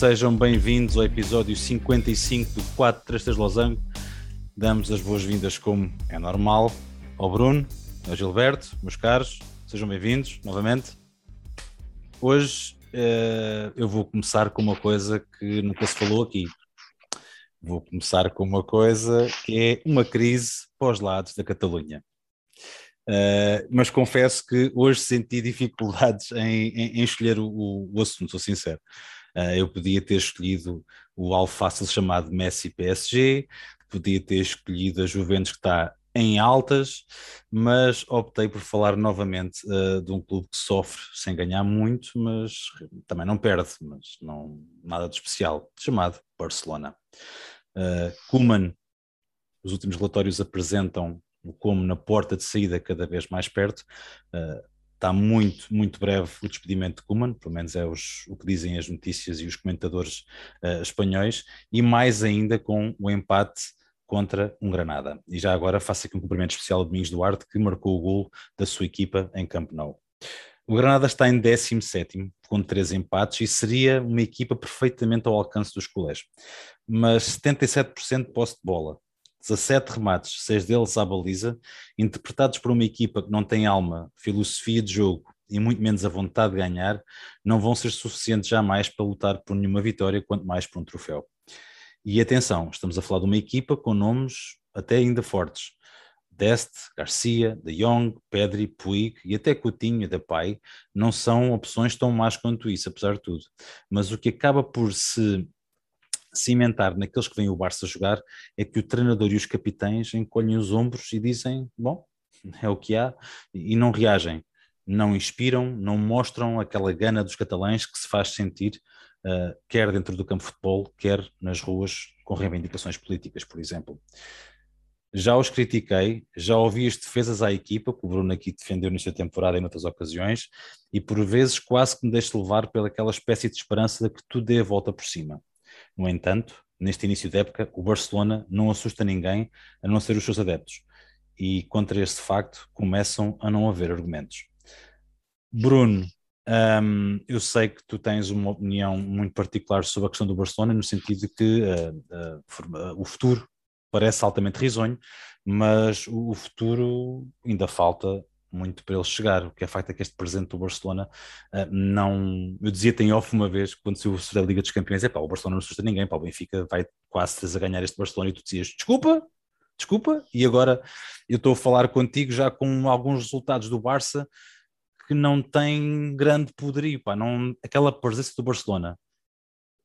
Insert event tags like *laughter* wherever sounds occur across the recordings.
sejam bem-vindos ao episódio 55 do 433 Losango. Damos as boas-vindas, como é normal, ao Bruno, ao Gilberto, meus caros, sejam bem-vindos novamente. Hoje uh, eu vou começar com uma coisa que nunca se falou aqui. Vou começar com uma coisa que é uma crise pós-lados da Catalunha. Uh, mas confesso que hoje senti dificuldades em, em, em escolher o, o, assunto, sou sincero. Uh, eu podia ter escolhido o algo fácil chamado Messi PSG, podia ter escolhido a Juventus que está em altas, mas optei por falar novamente uh, de um clube que sofre sem ganhar muito, mas também não perde, mas não nada de especial, chamado Barcelona. Uh, Kuman, os últimos relatórios apresentam como na porta de saída cada vez mais perto. Uh, está muito, muito breve o despedimento de Kuman, pelo menos é os, o que dizem as notícias e os comentadores uh, espanhóis, e mais ainda com o empate contra um Granada. E já agora faço aqui um cumprimento especial a Domingos Duarte, que marcou o gol da sua equipa em Camp Nou. O Granada está em 17 com três empates e seria uma equipa perfeitamente ao alcance dos colés. Mas 77% de posse de bola, 17 remates, 6 deles à baliza, interpretados por uma equipa que não tem alma, filosofia de jogo e muito menos a vontade de ganhar, não vão ser suficientes jamais para lutar por nenhuma vitória, quanto mais por um troféu. E atenção, estamos a falar de uma equipa com nomes até ainda fortes. Dest, Garcia, De Jong, Pedri, Puig e até Coutinho e Depay não são opções tão más quanto isso, apesar de tudo. Mas o que acaba por se cimentar naqueles que vêm o Barça jogar é que o treinador e os capitães encolhem os ombros e dizem: bom, é o que há, e não reagem, não inspiram, não mostram aquela gana dos catalães que se faz sentir, uh, quer dentro do campo de futebol, quer nas ruas com reivindicações políticas, por exemplo. Já os critiquei, já ouvi as defesas à equipa, que o Bruno aqui defendeu nesta temporada e noutras ocasiões, e por vezes quase que me deixo levar pelaquela espécie de esperança de que tudo dê a volta por cima. No entanto, neste início de época, o Barcelona não assusta ninguém, a não ser os seus adeptos. E contra este facto começam a não haver argumentos. Bruno, um, eu sei que tu tens uma opinião muito particular sobre a questão do Barcelona, no sentido de que uh, uh, o futuro parece altamente risonho, mas o futuro ainda falta muito para ele chegar. O que é facto é que este presente do Barcelona uh, não. Eu dizia tem off uma vez, quando se o da Liga dos Campeões, é pá, o Barcelona não assusta ninguém, pá, o Benfica vai quase a ganhar este Barcelona e tu dizias desculpa, desculpa, e agora eu estou a falar contigo já com alguns resultados do Barça que não têm grande poderio, pá, não, aquela presença do Barcelona.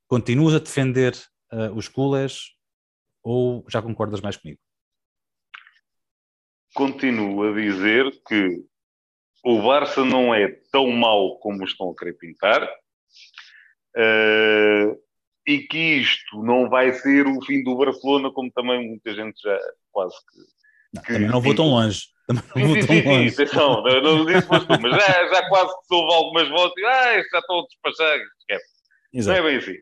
Continuas a defender uh, os culés ou já concordas mais comigo? Continuo a dizer que o Barça não é tão mau como estão a querer pintar uh, e que isto não vai ser o fim do Barcelona, como também muita gente já quase que. Não, que também não vou tão longe. Também não vou tão longe. Atenção, não, não disse mas, tu, mas já, já quase que soube algumas vozes e ah, já estão a despachar. Esquece. Exato. Não é bem assim.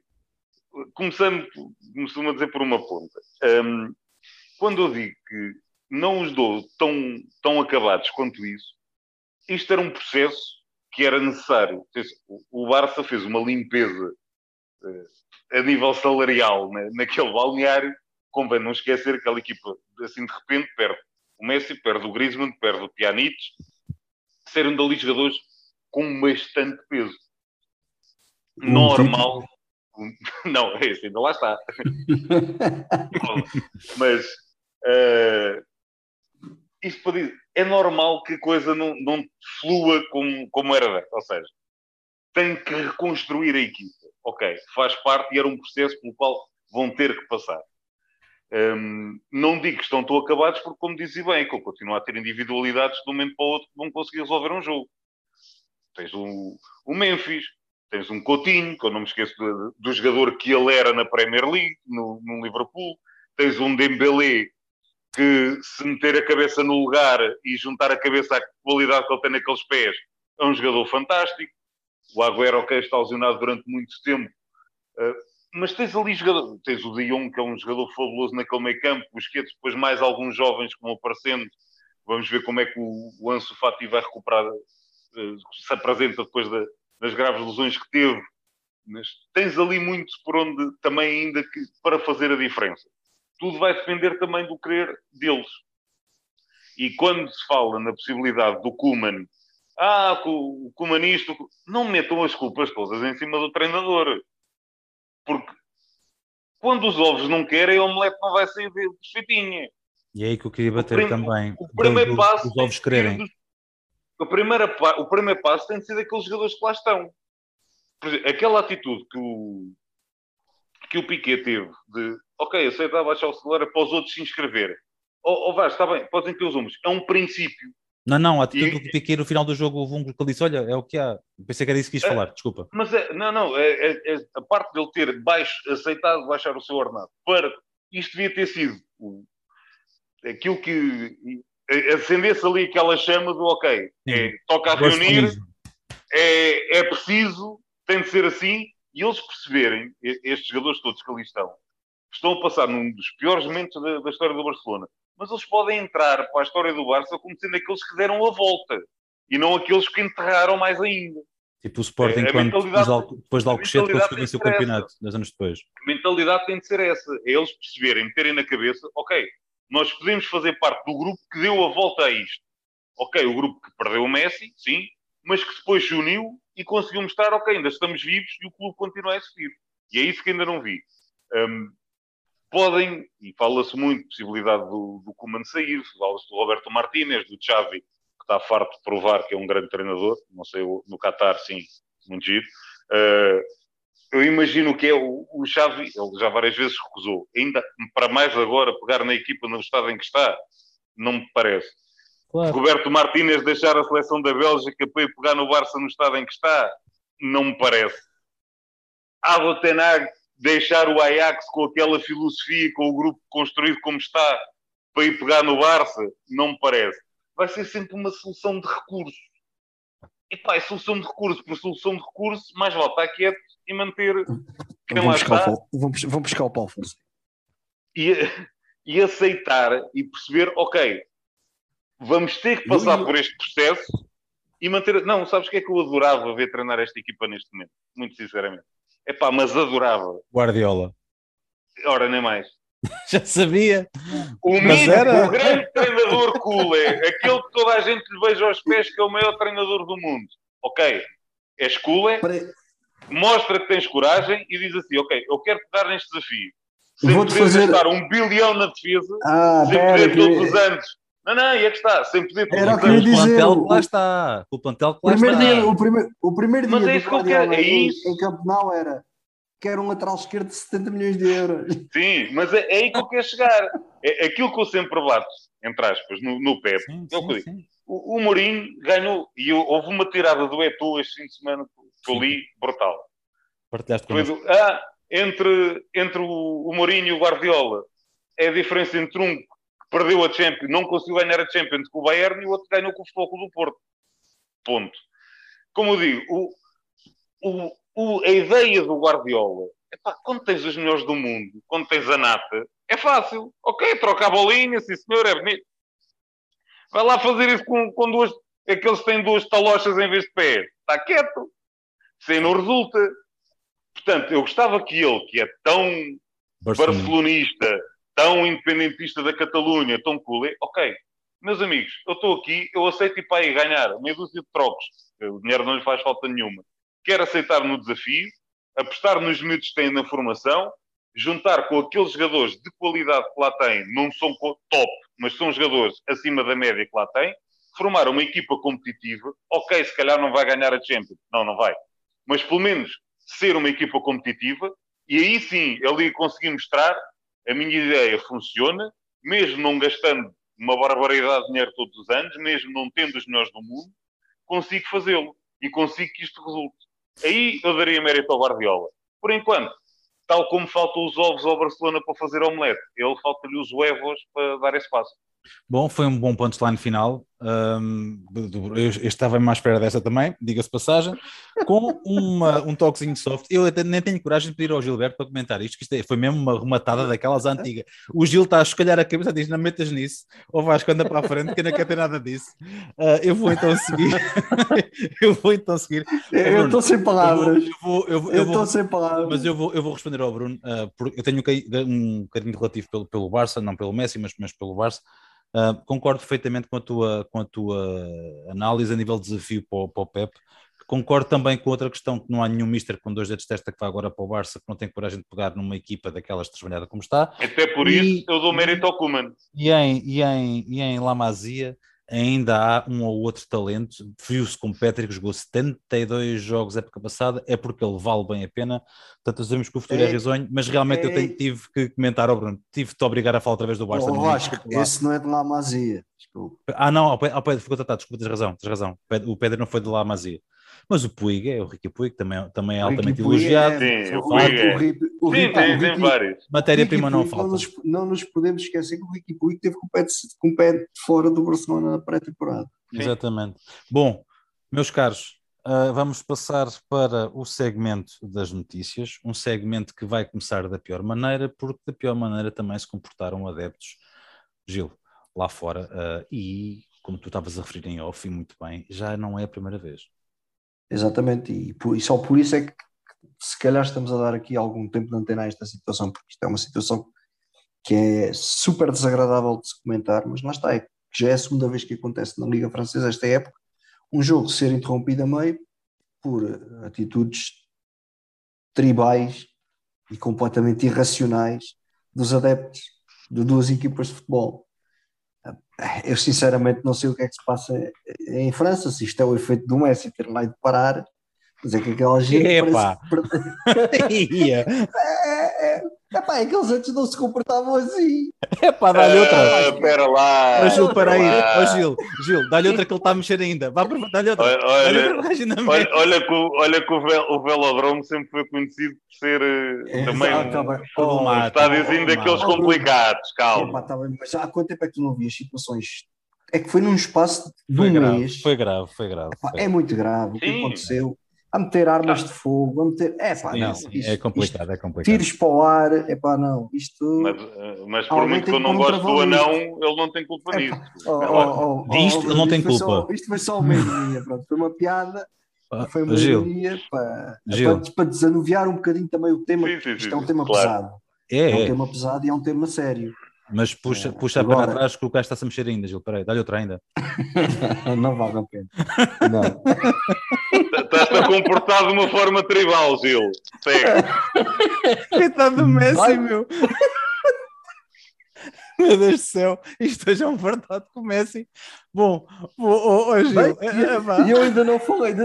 Começando, começo a dizer por uma ponta. Um, quando eu digo que não os dou tão, tão acabados quanto isso. Isto era um processo que era necessário. O Barça fez uma limpeza uh, a nível salarial naquele balneário. Convém não esquecer que aquela equipa, assim de repente, perde o Messi, perde o Griezmann, perde o Pjanic, serem dali jogadores com bastante peso. Normal. *laughs* Não, esse ainda lá está. *laughs* Mas uh, isto para dizer, é normal que a coisa não, não flua como, como era Ou seja, tem que reconstruir a equipa. Ok, faz parte e era um processo pelo qual vão ter que passar. Um, não digo que estão tão acabados, porque, como disse bem, que eu continuo a ter individualidades de um momento para o outro que vão conseguir resolver um jogo. Tens o, o Memphis, tens um Coutinho, que eu não me esqueço do, do jogador que ele era na Premier League, no, no Liverpool. Tens um Dembélé, que se meter a cabeça no lugar e juntar a cabeça à qualidade que ele tem naqueles pés, é um jogador fantástico. O Agüero, ok, está lesionado durante muito tempo. Uh, mas tens ali jogador, tens o Dion, que é um jogador fabuloso naquele meio campo, o Esquetos, depois mais alguns jovens que vão aparecendo. Vamos ver como é que o, o Ansu Fati vai recuperar, uh, se apresenta depois da, das graves lesões que teve. mas tens ali muito por onde também ainda que, para fazer a diferença. Tudo vai depender também do querer deles. E quando se fala na possibilidade do Kuman, ah, o Kuman isto, não metam as culpas todas em cima do treinador. Porque quando os ovos não querem, o omelete não vai sair de fitinha. E é aí que eu queria bater prim, também. O primeiro passo. Os ovos quererem. Dos, o, primeiro, o primeiro passo tem de ser daqueles jogadores que lá estão. Exemplo, aquela atitude que o, que o Piquet teve de ok, aceita baixar o celular para os outros se inscreverem. Ou oh, Vasco, está bem, podem ter os números. É um princípio. Não, não, a atitude e, do Piquet no final do jogo houve um que ele disse: Olha, é o que há. Pensei que era isso que quis é, falar, desculpa. Mas é, não, não, é, é, é, a parte dele ter baixo, aceitado baixar o seu ordenado para. Isto devia ter sido aquilo que acendesse ali aquela chama do ok, é, toca a reunir, é, é preciso, tem de ser assim, e eles perceberem, estes jogadores todos que ali estão, estão a passar num dos piores momentos da, da história do Barcelona, mas eles podem entrar para a história do Barça como sendo aqueles que deram a volta e não aqueles que enterraram mais ainda. Tipo o Sporting, é, quando depois de Alcochete conseguiu vencer o campeonato, dois anos depois. A mentalidade tem de ser essa. É eles perceberem, meterem na cabeça, ok, nós podemos fazer parte do grupo que deu a volta a isto. Ok, o grupo que perdeu o Messi, sim, mas que depois se uniu e conseguiu mostrar, ok, ainda estamos vivos e o clube continua a existir. E é isso que ainda não vi. Um, podem, e fala-se muito, possibilidade do, do Kuman sair, fala-se do Roberto Martínez, do Xavi, que está farto de provar que é um grande treinador, não sei, no Qatar, sim, muito giro. Uh, eu imagino que é o, o Xavi, ele já várias vezes recusou, ainda para mais agora pegar na equipa no estado em que está, não me parece. Claro. Roberto Martínez deixar a seleção da Bélgica para ir pegar no Barça no estado em que está, não me parece. Ado Tenag deixar o Ajax com aquela filosofia, com o grupo construído como está, para ir pegar no Barça, não me parece. Vai ser sempre uma solução de recursos. E pá, é solução de recursos por solução de recursos, mais vale estar quieto e manter quem vamos lá está. O, vamos, vamos buscar o Paulo e, e aceitar e perceber, ok, vamos ter que passar por este processo e manter. Não, sabes o que é que eu adorava ver treinar esta equipa neste momento? Muito sinceramente. É pá, mas adorava. Guardiola. Ora, nem mais. *laughs* Já sabia. O mito, era... o grande treinador cool é aquele que toda a gente lhe beija aos pés, que é o maior treinador do mundo. Ok, és cool, é? mostra que tens coragem e diz assim: Ok, eu quero pegar neste desafio. Sem poder fazer... gastar um bilhão na defesa, ah, sem poder que... todos os anos. Não, não, e é que está, sem Era anos. Dizer, o plantel que lá está. O plantel que lá primeiro está. Dia, o, primeiro, o primeiro dia Mas é isso que eu quero. É isso. Em, em Campeonato era quero um lateral esquerdo de 70 milhões de euros. Sim, mas é, é aí que eu quero chegar. É, aquilo que eu sempre bato, entre aspas, no, no Pep. Sim, é o, sim, o, o Mourinho ganhou, e houve uma tirada do Eto'o este fim de semana que eu li, brutal. Partilhaste do, ah, entre, entre o, o Mourinho e o Guardiola, é a diferença entre um que perdeu a Champions, não conseguiu ganhar a Champions com o Bayern e o outro ganhou com o Futebol do Porto. Ponto. Como eu digo, o, o, o, a ideia do Guardiola, epá, quando tens os melhores do mundo, quando tens a nata, é fácil. Ok, troca a bolinha, sim senhor, é bonito. Vai lá fazer isso com, com duas. Aqueles que têm duas talochas em vez de pés. Está quieto. Sem não resulta. Portanto, eu gostava que ele, que é tão barcelonista, tão independentista da Catalunha, tão cool, ok, meus amigos, eu estou aqui, eu aceito ir para aí ganhar meia dúzia de trocos. O dinheiro não lhe faz falta nenhuma quer aceitar no desafio, apostar nos miúdos que têm na formação, juntar com aqueles jogadores de qualidade que lá têm, não são top, mas são jogadores acima da média que lá têm, formar uma equipa competitiva. Ok, se calhar não vai ganhar a Champions, não, não vai, mas pelo menos ser uma equipa competitiva e aí sim ali conseguir mostrar a minha ideia funciona, mesmo não gastando uma barbaridade de dinheiro todos os anos, mesmo não tendo os melhores do mundo, consigo fazê-lo e consigo que isto resulte. Aí eu daria mérito ao Guardiola. Por enquanto, tal como faltam os ovos ao Barcelona para fazer omelete, ele falta-lhe os huevos para dar espaço. Bom, foi um bom punchline final. Um, eu estava mais à espera dessa também, diga-se passagem, com uma, um toquezinho soft. Eu até nem tenho coragem de pedir ao Gilberto para comentar isto, que isto é, foi mesmo uma rematada daquelas antigas. O Gil está a escolher a cabeça e diz: Não metas nisso, ou Vasco anda para a frente, que não quer ter nada disso. Uh, *laughs* eu vou então seguir. eu vou então seguir. Eu estou sem palavras. Eu vou, eu vou, eu estou sem palavras. Mas eu vou, eu vou responder ao Bruno, uh, porque eu tenho um carinho relativo pelo, pelo Barça, não pelo Messi, mas, mas pelo Barça. Uh, concordo perfeitamente com a, tua, com a tua análise a nível de desafio para o, para o Pep. Concordo também com outra questão, que não há nenhum mister com dois dedos de testa que vá agora para o Barça, que não tem coragem de pegar numa equipa daquelas trabalhada como está. Até por e, isso eu dou mérito ao Kuman. E em, e em, e em Lamazia, ainda há um ou outro talento. Viu-se com o Patrick, jogou 72 jogos época passada, é porque ele vale bem a pena. Portanto, sabemos que o futuro é, é risonho, mas realmente é, eu tenho, tive que comentar ao Bruno, tive de obrigar a falar outra vez do Barça. Oh, acho que esse não é de La Masia. Ah, não, ao Pedro ficou tratado, desculpa, tens razão, tens razão. O Pedro não foi de La Masia. Mas o Puig é, o Ricky Puig também, também é altamente elogiado. É, sim, o Puig é. O, o, sim, tem, vários. Matéria-prima não falta. Não nos, não nos, podemos esquecer que o Ricky Puig teve com o pé, de, com o pé de fora do Barcelona na pré-temporada. Exatamente. Bom, meus caros, uh, vamos passar para o segmento das notícias, um segmento que vai começar da pior maneira, porque da pior maneira também se comportaram adeptos, Gil, lá fora, uh, e como tu estavas a referir em off, e muito bem, já não é a primeira vez. Exatamente, e, e, só por isso é que se calhar estamos a dar aqui algum tempo de antena a esta situação, porque isto é uma situação que é super desagradável de se comentar, mas lá está, é que já é a segunda vez que acontece na Liga Francesa esta época, um jogo ser interrompido a meio por atitudes tribais e completamente irracionais dos adeptos de duas equipas de futebol. Eu sinceramente não sei o que é que se passa em França, se isto é o efeito do Messi ter lá de parar, mas é que aquela gente. Epa. Parece... *laughs* *laughs* é, é, Epá, é que eles antes não se comportavam assim. É pá, dá-lhe outra. Espera uh, lá. Ó Gil, para aí. Ó Gil, Gil, dá-lhe outra que ele está a mexer ainda. Vá, dá-lhe outra. Olha, olha, olha, olha, que, olha que o, vel, o Velodrome sempre foi conhecido por ser é, também um, um, um estádiozinho daqueles complicados. Calma. Epá, tá bem, mas há quanto tempo é que tu não vias situações é que foi num espaço de foi um grave, mês. Foi grave, foi grave. Epá, foi. É muito grave o que aconteceu a meter armas de fogo, a meter. É pá, não. Isto, é complicado, é complicado. Tiros para o ar, é pá, não. Isto. Mas, eh, mas por muito que eu não gosto do anão, ele não tem culpa nisso. Oh, oh, oh, isto ele não tem culpa. Só, isto foi só uma ironia, pronto. Foi uma piada. Ah, foi uma ironia para, para, para, desanuviar um bocadinho também o tema. Sim, sim, isto é um tema claro. pesado. É, é, é um tema pesado e é um tema sério. Mas puxa, puxa Agora... a pena atrás que o gajo está-se a mexer ainda, Gil. Peraí, dá-lhe outra ainda. *laughs* não vale a pena. *laughs* Não. Estás-te a comportar de uma forma tribal, Gil. Segue. *laughs* Coitado do Messi, Vai. meu. *laughs* Meu Deus do céu, isto é já um verdade com o Messi. Bom, oh, oh, Gil. Bem, é, é, eu ainda não falei. De...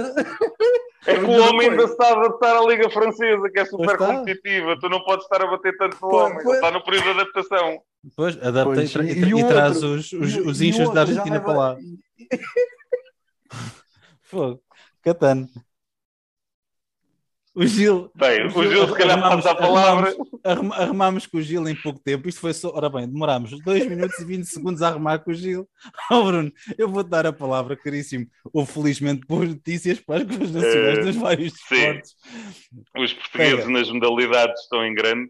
É que o homem ainda está a adaptar à Liga Francesa, que é super competitiva. Tu não podes estar a bater tanto no homem, ele está no período de adaptação. Pois, adapta pois, e, e, e, e traz os, os, os inchos da Argentina para lá. *laughs* Fogo, Catano. O Gil. Bem, o Gil, o Gil se calhar passa a palavra. Arrumámos, arrumámos com o Gil em pouco tempo. Isto foi só. Ora bem, demorámos 2 minutos e 20 *laughs* segundos a arrumar com o Gil. *laughs* Oh, Bruno, eu vou-te dar a palavra, caríssimo. Ou felizmente boas notícias para as coisas nacionais uh, dos vários esportes. Os portugueses Pega. nas modalidades estão em grande.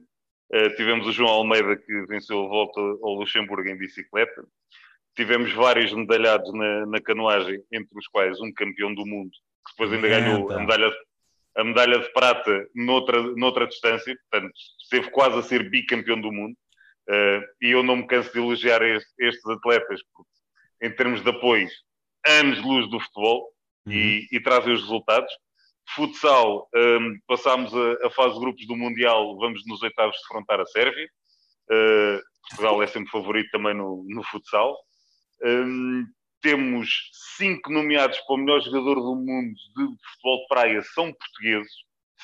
Uh, tivemos o João Almeida que venceu a volta ao Luxemburgo em bicicleta. Tivemos vários medalhados na, na canoagem, entre os quais um campeão do mundo, que depois ainda é, ganhou a medalha, a medalha de prata noutra, noutra distância, portanto, esteve quase a ser bicampeão do mundo. Uh, e eu não me canso de elogiar este, estes atletas, porque, em termos de apoio, anos-luz do futebol uhum. e, e trazem os resultados. Futsal, um, passámos a, a, fase de grupos do Mundial, vamos nos oitavos defrontar a Sérvia. Uh, Portugal é sempre favorito também no, no futsal. Um, temos cinco nomeados para o melhor jogador do mundo de futebol de praia, são portugueses.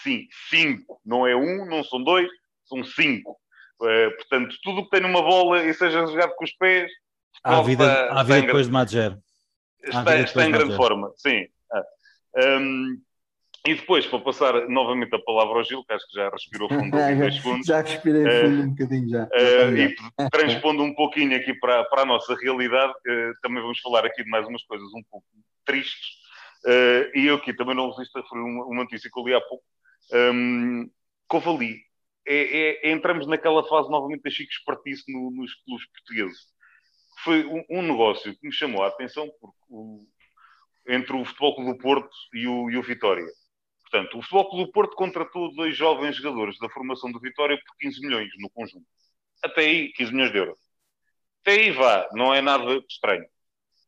Sim, cinco. Não é um, não são dois, são cinco. Uh, portanto, tudo o que tem numa bola e seja jogado com os pés. Há vida, há vida depois de Madger. Está, está em grande forma, sim. Ah. Um, E depois, para passar novamente a palavra ao Gil, que acho que já respirou fundo *laughs* dois segundos. já respirei fundo uh, um bocadinho já. Uh, e transpondo um pouquinho aqui para, para a nossa realidade, uh, também vamos falar aqui de mais umas coisas um pouco tristes. e eu aqui também não resisto a referir uma, uma notícia que eu li há pouco. Um, Covali. É, é, entramos naquela fase novamente da chique espertice no, nos clubes portugueses. Foi um, um, negócio que me chamou a atenção porque o, entre o Futebol Clube do Porto e o, e o Vitória Portanto, o Futebol Clube do Porto contratou dois jovens jogadores da formação do Vitória por 15 milhões no conjunto. Até aí, 15 milhões de euros. Até aí vá, não é nada estranho.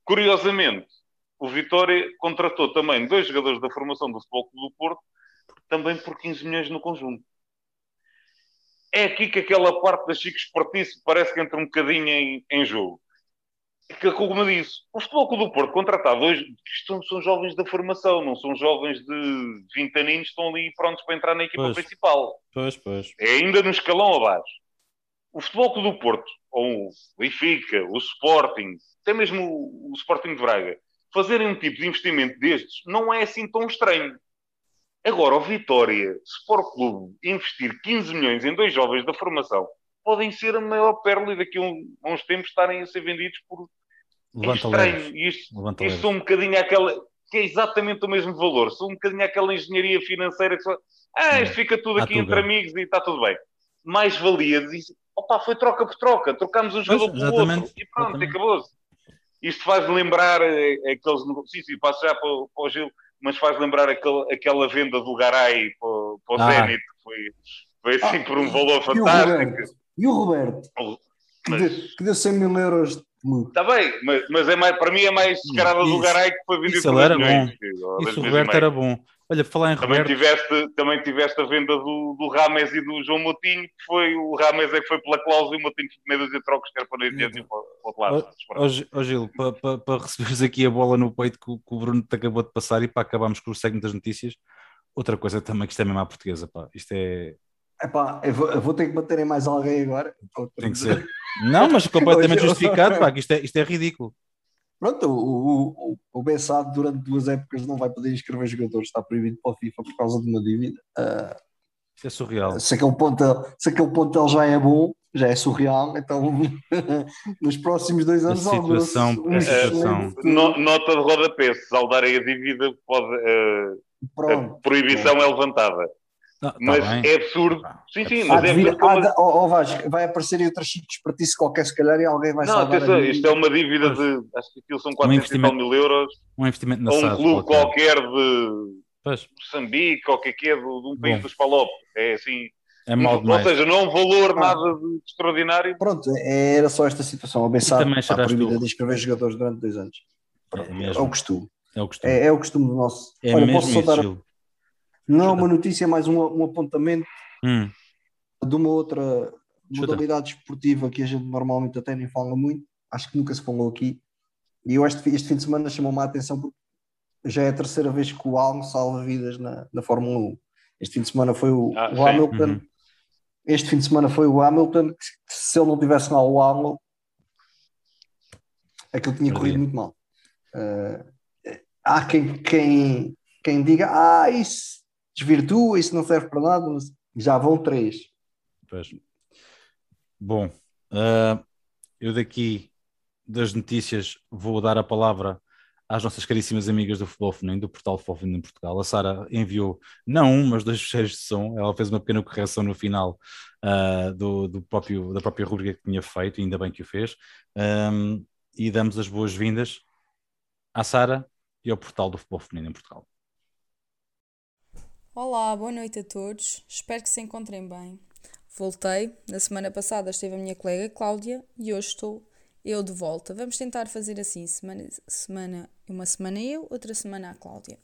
Curiosamente, o Vitória contratou também dois jogadores da formação do Futebol Clube do Porto, também por 15 milhões no conjunto. É aqui que aquela parte da Chico Esportice parece que entra um bocadinho em, em jogo que, como eu disse, o Futebol Clube do Porto contratado hoje são, são jovens da formação, não são jovens de 20 aninhos que estão ali prontos para entrar na equipa pois. principal. Pois, pois. É ainda no escalão abaixo. O Futebol Clube do Porto, ou o Benfica, o Sporting, até mesmo o, o Sporting de Braga, fazerem um tipo de investimento destes não é assim tão estranho. Agora, o Vitória, Sport Clube, investir 15 milhões em dois jovens da formação podem ser a maior pérola e daqui a, um, a uns tempos estarem a ser vendidos por Levanta é estranho. Isto, isto são um bocadinho aquela que é exatamente o mesmo valor, são um bocadinho aquela engenharia financeira que só, ah, isto fica tudo aqui entre amigos e está tudo bem. Mais valia dizer, opa, foi troca por troca, trocámos um jogador pois, pelo outro e pronto, acabou-se. Isto faz lembrar eh, aqueles negócios, sim, passo já para, para o Gil, mas faz lembrar aquele, aquela venda do Garay para, para o ah. Zenit, que foi, foi assim ah, por um valor fantástico. E o Roberto? Mas... Que, deu 100 mil euros Está bem, mas, mas, é mais, para mim é mais descarada do Garay que foi vendido por era milhões, bom. Isso o Roberto era bom. Olha, falar em também Roberto... Tiveste, também tiveste a venda do, do Rames e do João Moutinho, que foi o Rames é que foi pela cláusula e o Moutinho foi meio de trocos que era para ir para o outro lado. Ó Gil, para, para, para receberes aqui a bola no peito que, que o Bruno te acabou de passar e para acabarmos com o segmento das notícias, outra coisa também que isto é mesmo à portuguesa, pá. Isto é, Epá, eu vou, eu vou ter que bater em mais alguém agora. Tem que ser. *laughs* Não, mas completamente justificado, *laughs* pá, que isto é, isto é ridículo. Pronto, o, o, o Bessado durante duas épocas não vai poder inscrever jogadores, está proibido para a FIFA por causa de uma dívida. Uh, Isto é surreal. Se aquele, ponto, se aquele ponto já é bom, já é surreal, então *laughs* nos próximos dois anos a situação, um a situação. Nota de rodapé, se saldarem a dívida, pode, uh, a proibição é levantada. Não, tá mas bem. é absurdo. Sim, sim, mas é absurdo. Como... Oh, oh, Vasco, vai aparecer em outras sítios para ti se qualquer, se calhar, e alguém vai Não, atenção, isto é uma dívida de. Acho que aquilo são 400 um mil euros. Um investimento na Ou um clube qualquer, de pois. Moçambique, qualquer que é, de, de um país Bom. dos Palop. É assim. É mal Ou seja, não é um valor ah. nada de extraordinário. Pronto, era só esta situação. O Bessado está proibida de inscrever jogadores durante dois anos. Pronto, é, é, o costume. É o costume. É, é o costume do nosso. É Olha, mesmo posso não é uma notícia, é mais um, um apontamento hum. de uma outra modalidade esportiva que a gente normalmente até nem fala muito, acho que nunca se falou aqui. E eu este, este fim de semana chamou-me a atenção porque já é a terceira vez que o Almo salva vidas na, na Fórmula 1. Este fim de semana foi o, ah, o Hamilton. Uhum. Este fim de semana foi o Hamilton, que, se ele não tivesse lá o Hamilton, aquilo tinha corrido muito mal. Uh, há quem, quem, quem diga, ah, isso desvirtua, isso não serve para nada, mas já vão três. Pois. Bom, uh, eu daqui das notícias vou dar a palavra às nossas caríssimas amigas do Futebol Feminino, do portal Futebol Feminino em Portugal. A Sara enviou não um, mas dois *laughs* fecheiros de som. Ela fez uma pequena correção no final uh, do, do, próprio, da própria rubrica que tinha feito, ainda bem que o fez. Um, e damos as boas-vindas à Sara e ao portal do Futebol Feminino em Portugal. Olá, boa noite a todos. Espero que se encontrem bem. Voltei. Na semana passada esteve a minha colega Cláudia e hoje estou eu de volta. Vamos tentar fazer assim: semana, semana, uma semana eu, outra semana a Cláudia.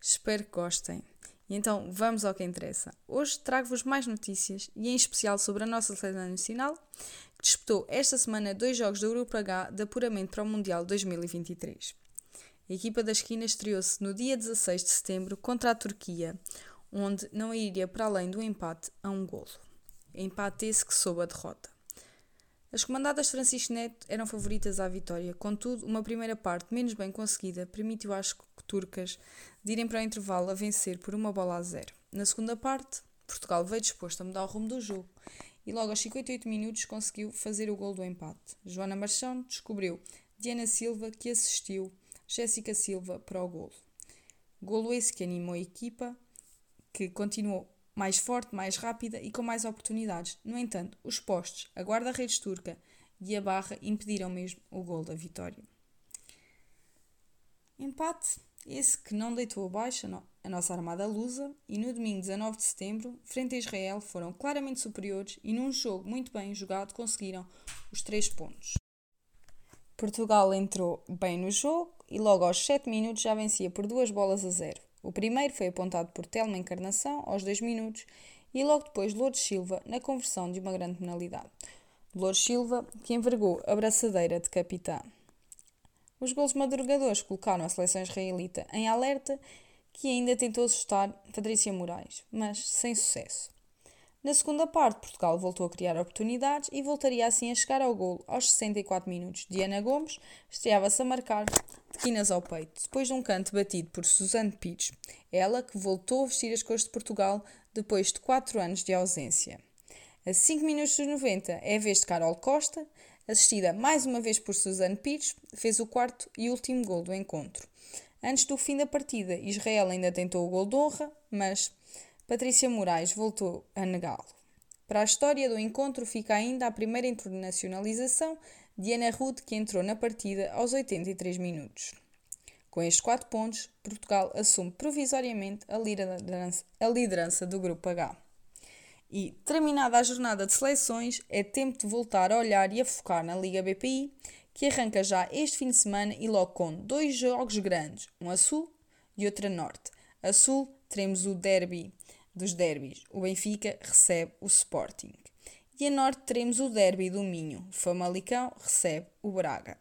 Espero que gostem. E então vamos ao que interessa. Hoje trago-vos mais notícias e em especial sobre a nossa seleção nacional, que disputou esta semana dois jogos do Grupo H de apuramento para o Mundial 2023. A equipa da esquina estreou-se no dia 16 de setembro contra a Turquia, onde não iria para além do empate a um golo. Empate esse que soube a derrota. As comandadas Francisco Neto eram favoritas à vitória, contudo, uma primeira parte menos bem conseguida permitiu às turcas de irem para o intervalo a vencer por uma bola a zero. Na segunda parte, Portugal veio disposto a mudar o rumo do jogo e logo aos 58 minutos conseguiu fazer o gol do empate. Joana Marchão descobriu Diana Silva que assistiu Jéssica Silva para o golo. Golo esse que animou a equipa, que continuou mais forte, mais rápida e com mais oportunidades. No entanto, os postos, a guarda-redes turca e a barra impediram mesmo o gol da vitória. Empate, esse que não deitou abaixo a nossa armada lusa e no domingo 19 de setembro, frente a Israel, foram claramente superiores e num jogo muito bem jogado conseguiram os três pontos. Portugal entrou bem no jogo e logo aos 7 minutos já vencia por duas bolas a zero. O primeiro foi apontado por Telma Encarnação aos 2 minutos e logo depois Lourdes Silva na conversão de uma grande penalidade. Lourdes Silva que envergou a braçadeira de capitã. Os gols madrugadores colocaram a seleção israelita em alerta que ainda tentou assustar Patrícia Moraes, mas sem sucesso. Na segunda parte, Portugal voltou a criar oportunidades e voltaria assim a chegar ao golo aos 64 minutos. Diana Gomes estreava-se a marcar de quinas ao peito, depois de um canto batido por Suzanne Pires, ela que voltou a vestir as cores de Portugal depois de 4 anos de ausência. A 5 minutos dos 90 é a vez de Carol Costa, assistida mais uma vez por Suzanne Pires, fez o quarto e último gol do encontro. Antes do fim da partida, Israel ainda tentou o gol de honra, mas Patrícia Moraes voltou a negá-lo. Para a história do encontro fica ainda a primeira internacionalização de Ana Rude, que entrou na partida aos 83 minutos. Com estes quatro pontos, Portugal assume provisoriamente a liderança, a liderança do Grupo H. E, terminada a jornada de seleções, é tempo de voltar a olhar e a focar na Liga BPI, que arranca já este fim de semana e logo com dois jogos grandes, um a sul e outro a norte. A sul teremos o derby dos derbys, o Benfica recebe o Sporting. E a norte teremos o derby do Minho, o Famalicão recebe o Braga.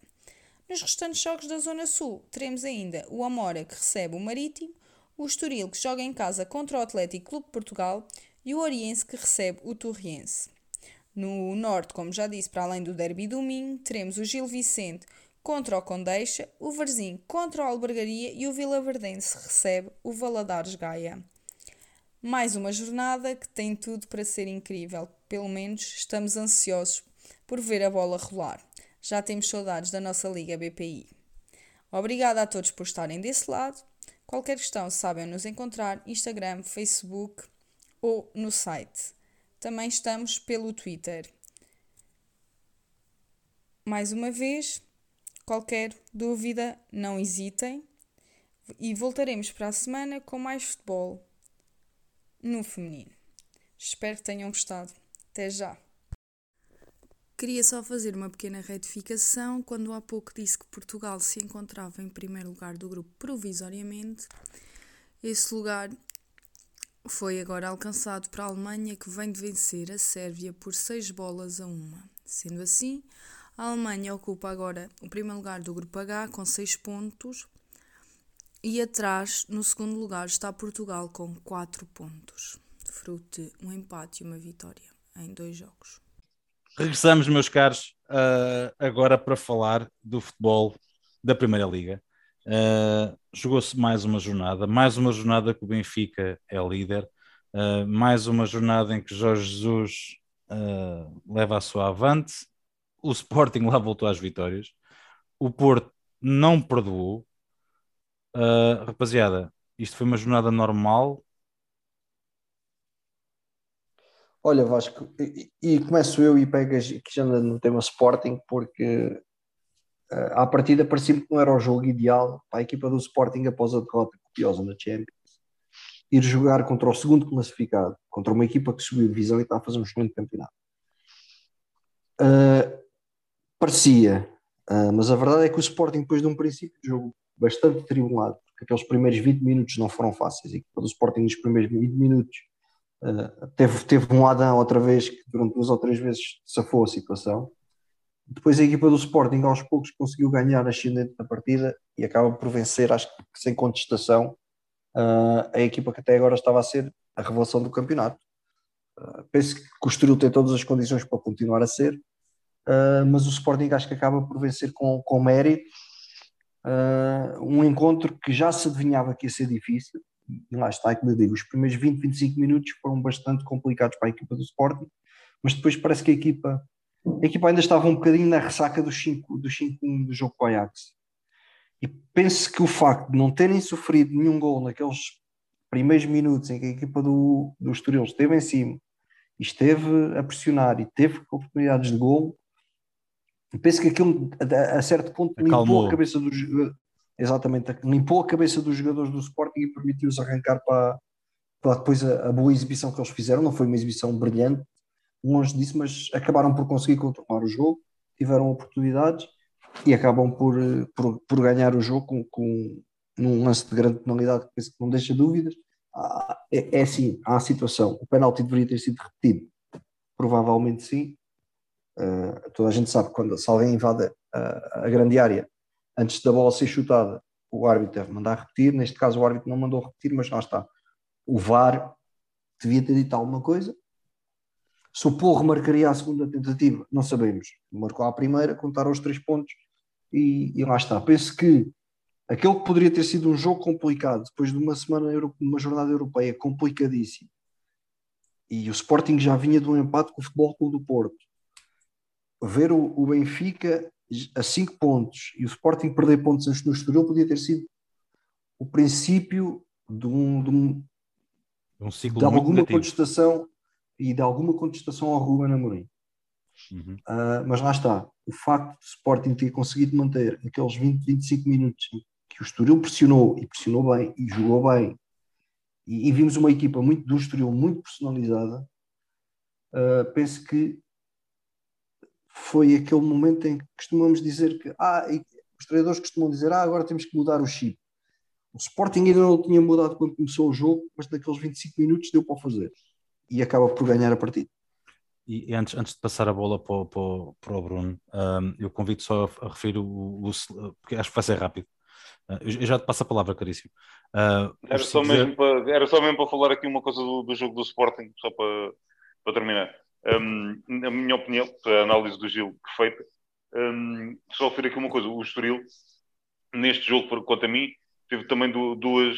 Nos restantes jogos da Zona Sul, teremos ainda o Amora que recebe o Marítimo, o Estoril que joga em casa contra o Atlético Clube de Portugal e o Oriense que recebe o Torriense. No norte, como já disse, para além do derby do Minho, teremos o Gil Vicente contra o Condeixa, o Varzim contra o Albergaria e o Vila Verdense recebe o Valadares Gaia. Mais uma jornada que tem tudo para ser incrível. Pelo menos estamos ansiosos por ver a bola rolar. Já temos saudades da nossa Liga BPI. Obrigada a todos por estarem desse lado. Qualquer questão sabem nos encontrar Instagram, Facebook ou no site. Também estamos pelo Twitter. Mais uma vez, qualquer dúvida, não hesitem. E voltaremos para a semana com mais futebol no feminino. Espero que tenham gostado. Até já! Queria só fazer uma pequena retificação. Quando há pouco disse que Portugal se encontrava em primeiro lugar do grupo provisoriamente, esse lugar foi agora alcançado para a Alemanha, que vem de vencer a Sérvia por 6 bolas a uma. Sendo assim, a Alemanha ocupa agora o primeiro lugar do grupo H com 6 pontos e atrás, no segundo lugar, está Portugal com 4 pontos, fruto de um empate e uma vitória em dois jogos. Regressamos, meus caros, uh, agora para falar do futebol da Primeira Liga. Uh, Jogou-se mais uma jornada, mais uma jornada que o Benfica é líder, uh, mais uma jornada em que Jorge Jesus leva a sua avante, o Sporting lá voltou às vitórias, o Porto não perdoou, Uh, rapaziada, isto foi uma jornada normal. Olha, Vasco, e, e começo eu e pegas que já anda no tema Sporting, porque uh, à partida parecia que não era o jogo ideal para a equipa do Sporting após a derrota copiosa na Champions. Ir jogar contra o segundo classificado, contra uma equipa que subiu divisão e está a fazer um excelente campeonato. Uh, parecia, uh, mas a verdade é que o Sporting, depois de um princípio de jogo bastante tribulado, porque aqueles primeiros 20 minutos não foram fáceis. E o Sporting nos primeiros 20 minutos uh, teve, teve um Adam outra vez que durante duas ou três vezes safou a situação. Depois a equipa do Sporting aos poucos conseguiu ganhar ascendente na partida e acaba por vencer, acho que sem contestação, uh, a equipa que até agora estava a ser a revelação do campeonato. Uh, penso que o Estoril tem todas as condições para continuar a ser, uh, mas o Sporting acho que acaba por vencer com, com mérito uh, um encontro que já se adivinhava que ia ser difícil, e lá está, como eu digo, os primeiros 20, 25 minutos foram bastante complicados para a equipa do Sporting, mas depois parece que a equipa, a equipa ainda estava um bocadinho na ressaca dos 5 do, 5 do jogo com o Ajax. E penso que o facto de não terem sofrido nenhum gol naqueles primeiros minutos em que a equipa do, do Estoril esteve em cima e esteve a pressionar e teve oportunidades de gol, penso que aquilo a, a certo ponto Acalmou. limpou a cabeça dos exatamente, limpou a cabeça dos jogadores do Sporting e permitiu-os arrancar para, para depois a, a, boa exibição que eles fizeram. Não foi uma exibição brilhante, longe disso, mas acabaram por conseguir controlar o jogo, tiveram oportunidades e acabam por, por, por ganhar o jogo com, com num lance de grande penalidade que não deixa dúvidas. É, é assim, há a situação, o penalti deveria ter sido repetido, provavelmente sim. Uh, toda a gente sabe quando se alguém invade a, a grande área antes da bola ser chutada, o árbitro deve mandar repetir. Neste caso, o árbitro não mandou repetir, mas lá está. O VAR devia ter dito alguma coisa. Se o Porro marcaria a segunda tentativa, não sabemos. Marcou a primeira, contaram os três pontos e, e lá está. Penso que aquele que poderia ter sido um jogo complicado, depois de uma semana, uma jornada europeia complicadíssima, e o Sporting já vinha de um empate com o Futebol Clube do Porto, ver o, o Benfica a 5 pontos e o Sporting perder pontos antes no Estoril podia ter sido o princípio de, um, de, um, um ciclo de alguma negativo. contestação e de alguma contestação ao Ruben Amorim. Uhum. Uh, mas lá está, o facto de o Sporting ter conseguido manter aqueles 20, 25 minutos que o Estoril pressionou e pressionou bem e jogou bem e, e vimos uma equipa muito do Estoril muito personalizada, uh, penso que foi aquele momento em que costumamos dizer que ah, os treinadores costumam dizer ah, agora temos que mudar o chip. O Sporting ainda não tinha mudado quando começou o jogo, mas naqueles 25 minutos deu para fazer e acaba por ganhar a partida. E antes, antes de passar a bola para, o, para, para o Bruno, um, eu convido só a, a referir o, o, porque acho que vai ser rápido. Uh, eu já te passo a palavra, caríssimo. Uh, era, só dizer... mesmo para, era só mesmo para falar aqui uma coisa do, do jogo do Sporting, só para, para terminar. Um, na minha opinião, a análise do Gil perfeita, um, só referir aqui uma coisa: o Estoril, neste jogo, por, quanto a mim, teve também duas,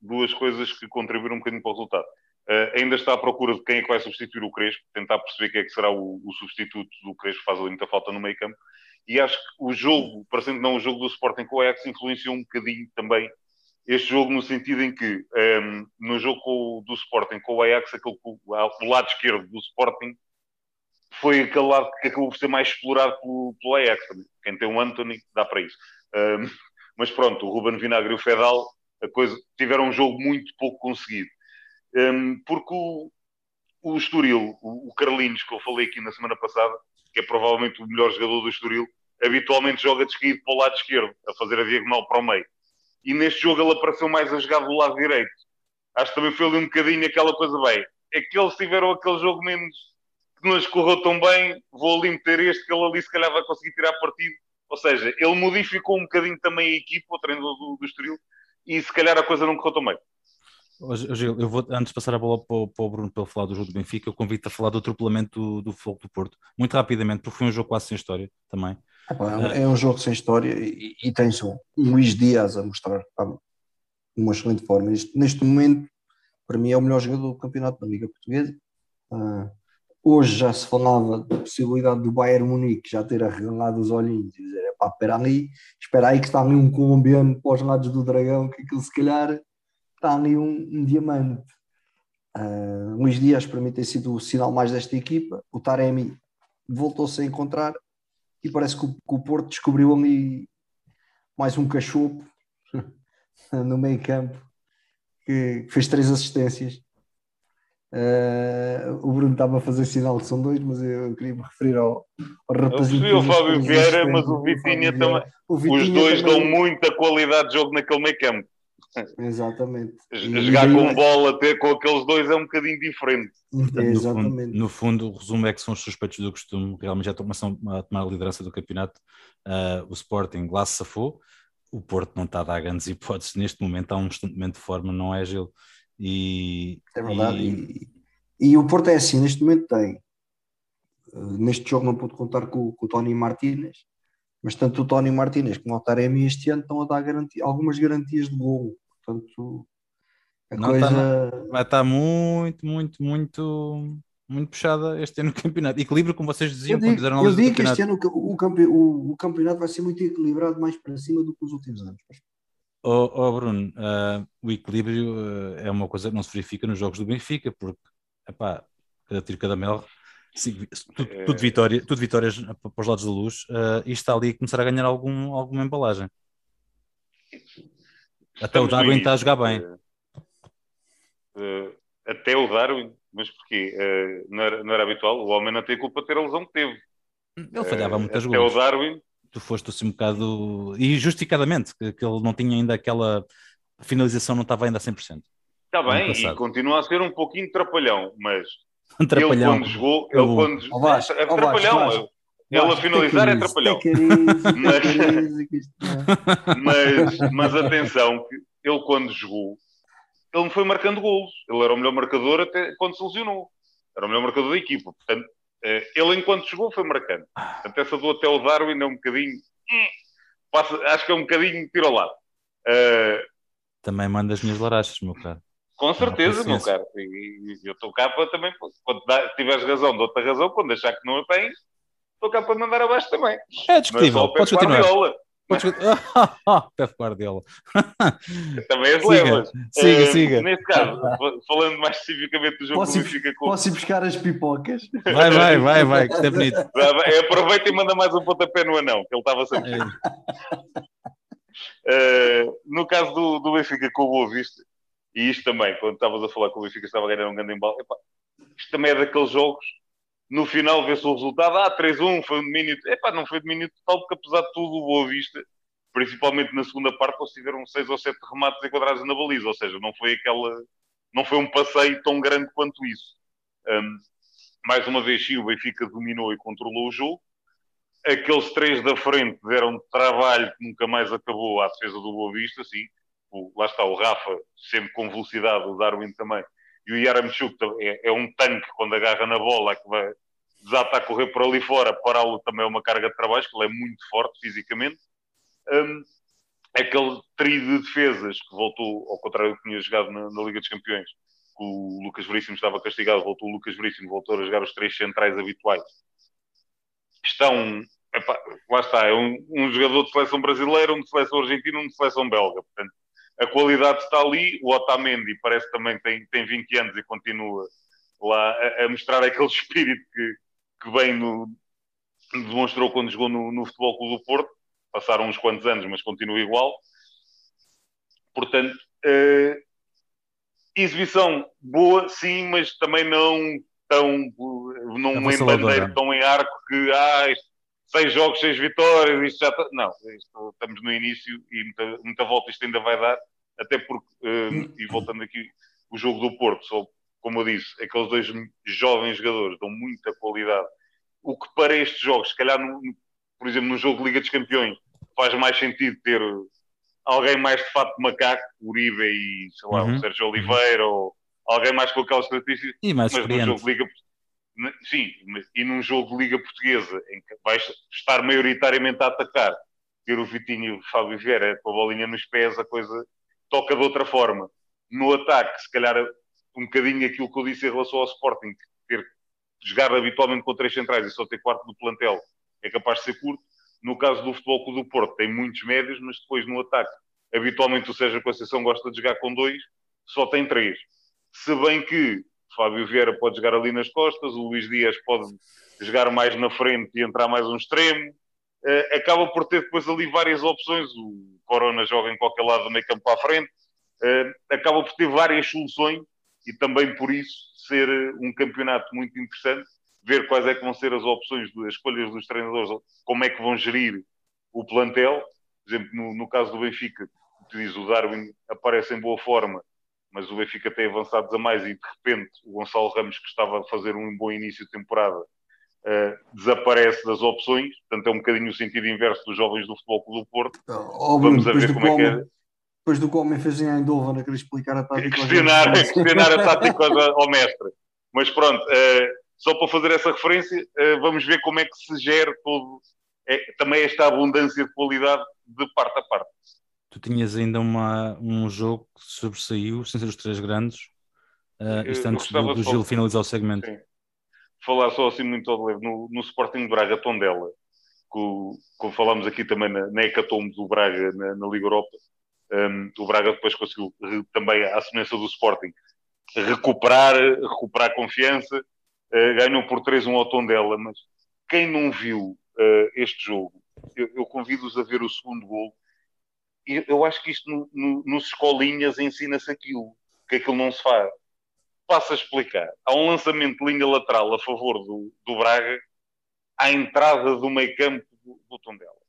duas coisas que contribuíram um bocadinho para o resultado. Uh, ainda está à procura de quem é que vai substituir o Crespo, tentar perceber quem é que será o, o substituto do Crespo, faz ali muita falta no meio campo. E acho que o jogo, parecendo não o jogo do Sporting com o Ajax, influenciou um bocadinho também este jogo, no sentido em que um, no jogo com, do Sporting com o Ajax, aquele, o, o lado esquerdo do Sporting foi aquele lado que acabou por ser mais explorado pelo, pelo Ajax. Quem tem um Anthony dá para isso. Um, *laughs* mas pronto, o Ruben Vinagre e o Fedal a coisa, tiveram um jogo muito pouco conseguido. Um, porque o, o Estoril, o, o Carlinhos, que eu falei aqui na semana passada, que é provavelmente o melhor jogador do Estoril, habitualmente joga descaído para o lado esquerdo, a fazer a diagonal para o meio e neste jogo ele apareceu mais a jogar do lado direito. Acho que também foi ali um bocadinho aquela coisa bem. É que eles tiveram aquele jogo menos que não escorreu tão bem, vou ali meter este, que ele ali se calhar vai conseguir tirar partido. Ou seja, ele modificou um bocadinho também a equipa, o treinador do, do Estoril, e se calhar a coisa não correu tão bem. Gil, eu vou, antes de passar a bola para o, Bruno para falar do jogo do Benfica, eu convido-te a falar do atropelamento do, do Fogo do Porto, muito rapidamente, porque foi um jogo quase sem história também. É, um jogo sem história e, e tens Luís Dias a mostrar uma excelente forma. Neste, neste, momento, para mim, é o melhor jogador do campeonato da Liga Portuguesa. Uh, hoje já se falava da possibilidade do Bayern Munique já ter arregalado os olhinhos e dizer: pá, espera ali, espera aí que está ali um colombiano para os lados do dragão, que aquilo se calhar está ali um, um diamante. Uh, Luís Dias para mim tem sido o sinal mais desta equipa. O Taremi voltou-se a encontrar e parece que o, que o Porto descobriu ali mais um cachopo *laughs* no meio campo que, fez três assistências. Uh, o Bruno estava a fazer sinal que são dois, mas eu queria me referir ao, ao rapazinho. Eu o Fábio Vieira, mas o Vitinha também. O Vitinha Os dois também... dão muita qualidade de jogo naquele meio campo. Exatamente. *laughs* Jogar e, com bola ter com aqueles dois é um bocadinho diferente. Portanto, Exatamente. No fundo, no fundo, o resumo é que são os suspeitos do costume, realmente já começam a tomar a liderança do campeonato. Uh, o Sporting lá se safou, o Porto não está a dar grandes *laughs* hipóteses neste momento, está um momento de forma, não é, Gil? E, é verdade. E... E, e, o Porto é assim, neste momento tem. Uh, neste jogo não pude contar com, com o Tony Martínez, Mas tanto o Tony Martinez como o Taremi este ano estão a dar garantia, algumas garantias de gol. Portanto, a Não coisa. tá Vai estar muito, muito, muito, muito puxada este ano no campeonato. Equilíbrio, como vocês diziam Eu quando digo, fizeram a eu digo que este ano o, o, campe- o- o campeonato vai ser muito equilibrado mais para cima do que os últimos anos. Oh, oh, Bruno, ah, o equilíbrio ah, é uma coisa que não se verifica nos jogos do Benfica, porque epá, cada tiro, cada mel, sim, tudo, É. tudo vitória, tudo vitórias para os lados da luz, ah, e está ali a começar a ganhar algum, alguma embalagem. Até o Darwin está a jogar bem. eh, eh, até o Darwin, mas porquê? Eh, não, era, não era habitual. O homem não tem culpa de ter a lesão que teve. Ele falhava muitas Até gols. o Darwin, Tu foste assim um bocado. E justificadamente, que, que ele não tinha ainda aquela. A finalização não estava ainda a 100%. está bem, e continua a ser um pouquinho trapalhão, mas *laughs* Um ele trapalhão. quando jogou, ele quando Vasco, é. Ele a finalizar é take it easy, trapalhão. take it easy, Mas- é. Mas, mas atenção, que ele quando jogou, ele não foi marcando golos. Ele era o melhor marcador até quando se lesionou. Era o melhor marcador da equipa. Portanto, eh, ele enquanto jogou foi marcando. Portanto, essa do até o Darwin é um bocadinho. hum, passa- acho que é um bocadinho tiro ao lado. Eh, Também manda as minhas larachas, meu caro. com certeza, meu caro. E, e eu estou cá para também. Quando dá- tiveres razão, dou-te a razão. Quando achar que não a tens, estou cá para mandar abaixo também. É discutível, podes continuar. Guardiola. Podes continuar. *laughs* Pep Guardiola. Também as Siga, levas. siga, Eh, siga. Neste caso, fa- falando mais especificamente do jogo Posso do ir- Benfica com Posso ir buscar as pipocas? Vai, vai, vai, vai, que isto é bonito. Aproveita e manda mais um pontapé no anão, que ele estava sempre. É, Uh, no caso do, do Benfica com o Boa Vista, e isto também, quando estavas a falar que o Benfica estava a ganhar um grande embalo, epá, isto também é daqueles jogos, no final vê-se o resultado, ah, 3-1, foi um domínio, epá, não foi domínio total, porque apesar de tudo o Boa Vista, principalmente na segunda parte, eles tiveram 6 ou 7 remates enquadrados na baliza, ou seja, não foi aquela, não foi um passeio tão grande quanto isso. Um, mais uma vez, sim, o Benfica dominou e controlou o jogo, aqueles três da frente deram trabalho que nunca mais acabou à defesa do Boa Vista, sim. O, lá está o Rafa, sempre com velocidade, o Darwin também. E o Yaramchuk é, é um tanque quando agarra na bola que vai desata a correr por ali fora. Pará-lo também é uma carga de trabalho, que ele é muito forte fisicamente. Um, aquele trio de defesas que voltou, ao contrário do que tinha jogado na, na Liga dos Campeões, que o Lucas Veríssimo estava castigado, voltou o Lucas Veríssimo, voltou a jogar os três centrais habituais estão. epá, lá está, é um, um jogador de seleção brasileira, um de seleção argentina, um de seleção belga. Portanto, a qualidade está ali. O Otamendi parece também tem, tem 20 anos e continua lá a, a mostrar aquele *laughs* espírito que, que bem no, demonstrou quando jogou no, no Futebol Clube do Porto. Passaram uns quantos anos, mas continua igual. Portanto, eh, exibição boa, sim, mas também não tão não em Avassaladora. bandeiro tão em arco que ah, isto, seis jogos, seis vitórias, isto já está. Não, isto, estamos no início e muita, muita volta isto ainda vai dar, até porque, eh, e voltando aqui, o jogo do Porto, só como eu disse, aqueles dois jovens jogadores dão muita qualidade. O que para estes jogos, se calhar, no- no- por exemplo, no jogo de Liga dos Campeões, faz mais sentido ter alguém mais de fato de macaco, Uribe e, sei lá, Uhum. o Sérgio Oliveira, ou alguém mais com aquelas características, E mais mas num jogo de Liga sim, mas- e num jogo de Liga Portuguesa em que vais estar maioritariamente a atacar, ter o Vitinho e o Fábio Vieira com a bolinha nos pés, a coisa toca de outra forma. No ataque, se calhar um bocadinho aquilo que eu disse em relação ao Sporting, ter jogar habitualmente com três centrais e só ter quarto do plantel é capaz de ser curto. No caso do Futebol Clube do Porto, tem muitos médios, mas depois no ataque, habitualmente o Sérgio Conceição gosta de jogar com dois, só tem três. Se bem que Fábio Vieira pode jogar ali nas costas, o Luís Dias pode jogar mais na frente e entrar mais um extremo. Eh, acaba por ter depois ali várias opções. O Corona joga em qualquer lado do meio campo para a frente. Eh, acaba por ter várias soluções e também por isso ser eh, um campeonato muito interessante. Ver quais é que vão ser as opções, as escolhas dos treinadores, como é que vão gerir o plantel. Por exemplo, no, no caso do Benfica, tu diz o Darwin aparece em boa forma, mas o Benfica tem avançados a mais e de repente o Gonçalo Ramos, que estava a fazer um bom início de temporada, eh, desaparece das opções. Portanto, é um bocadinho o sentido inverso dos jovens do Futebol Clube do Porto. Bruno, Vamos a ver como é que é. Depois do que o homem fez em Eindhoven, a querer explicar a tática. questionar, *laughs* questionar a tática ao, mestre. Mas pronto, eh, só para fazer essa referência, eh, vamos ver como é que se gera todo, é também esta abundância de qualidade de parte a parte. Tu tinhas ainda uma, um jogo que sobressaiu, sem ser os três grandes, uh, isto antes do, do Gil finalizar o segmento. Sim. Falar só assim muito ao leve, no, no Sporting Braga Tondela, como falámos aqui também na, na Hecatombe do Braga na, na Liga Europa, um, o Braga depois conseguiu também, à semelhança do Sporting, recuperar, recuperar confiança, uh, por 3-1 ao Tondela, mas quem não viu uh, este jogo, eu, eu convido-os a ver o segundo gol. Eu, eu acho que isto no, no, nos escolinhas ensina-se aquilo, que aquilo não se faz. Passo a explicar. Há um lançamento de linha lateral a favor do, do Braga à entrada do meio campo do, do Tondela.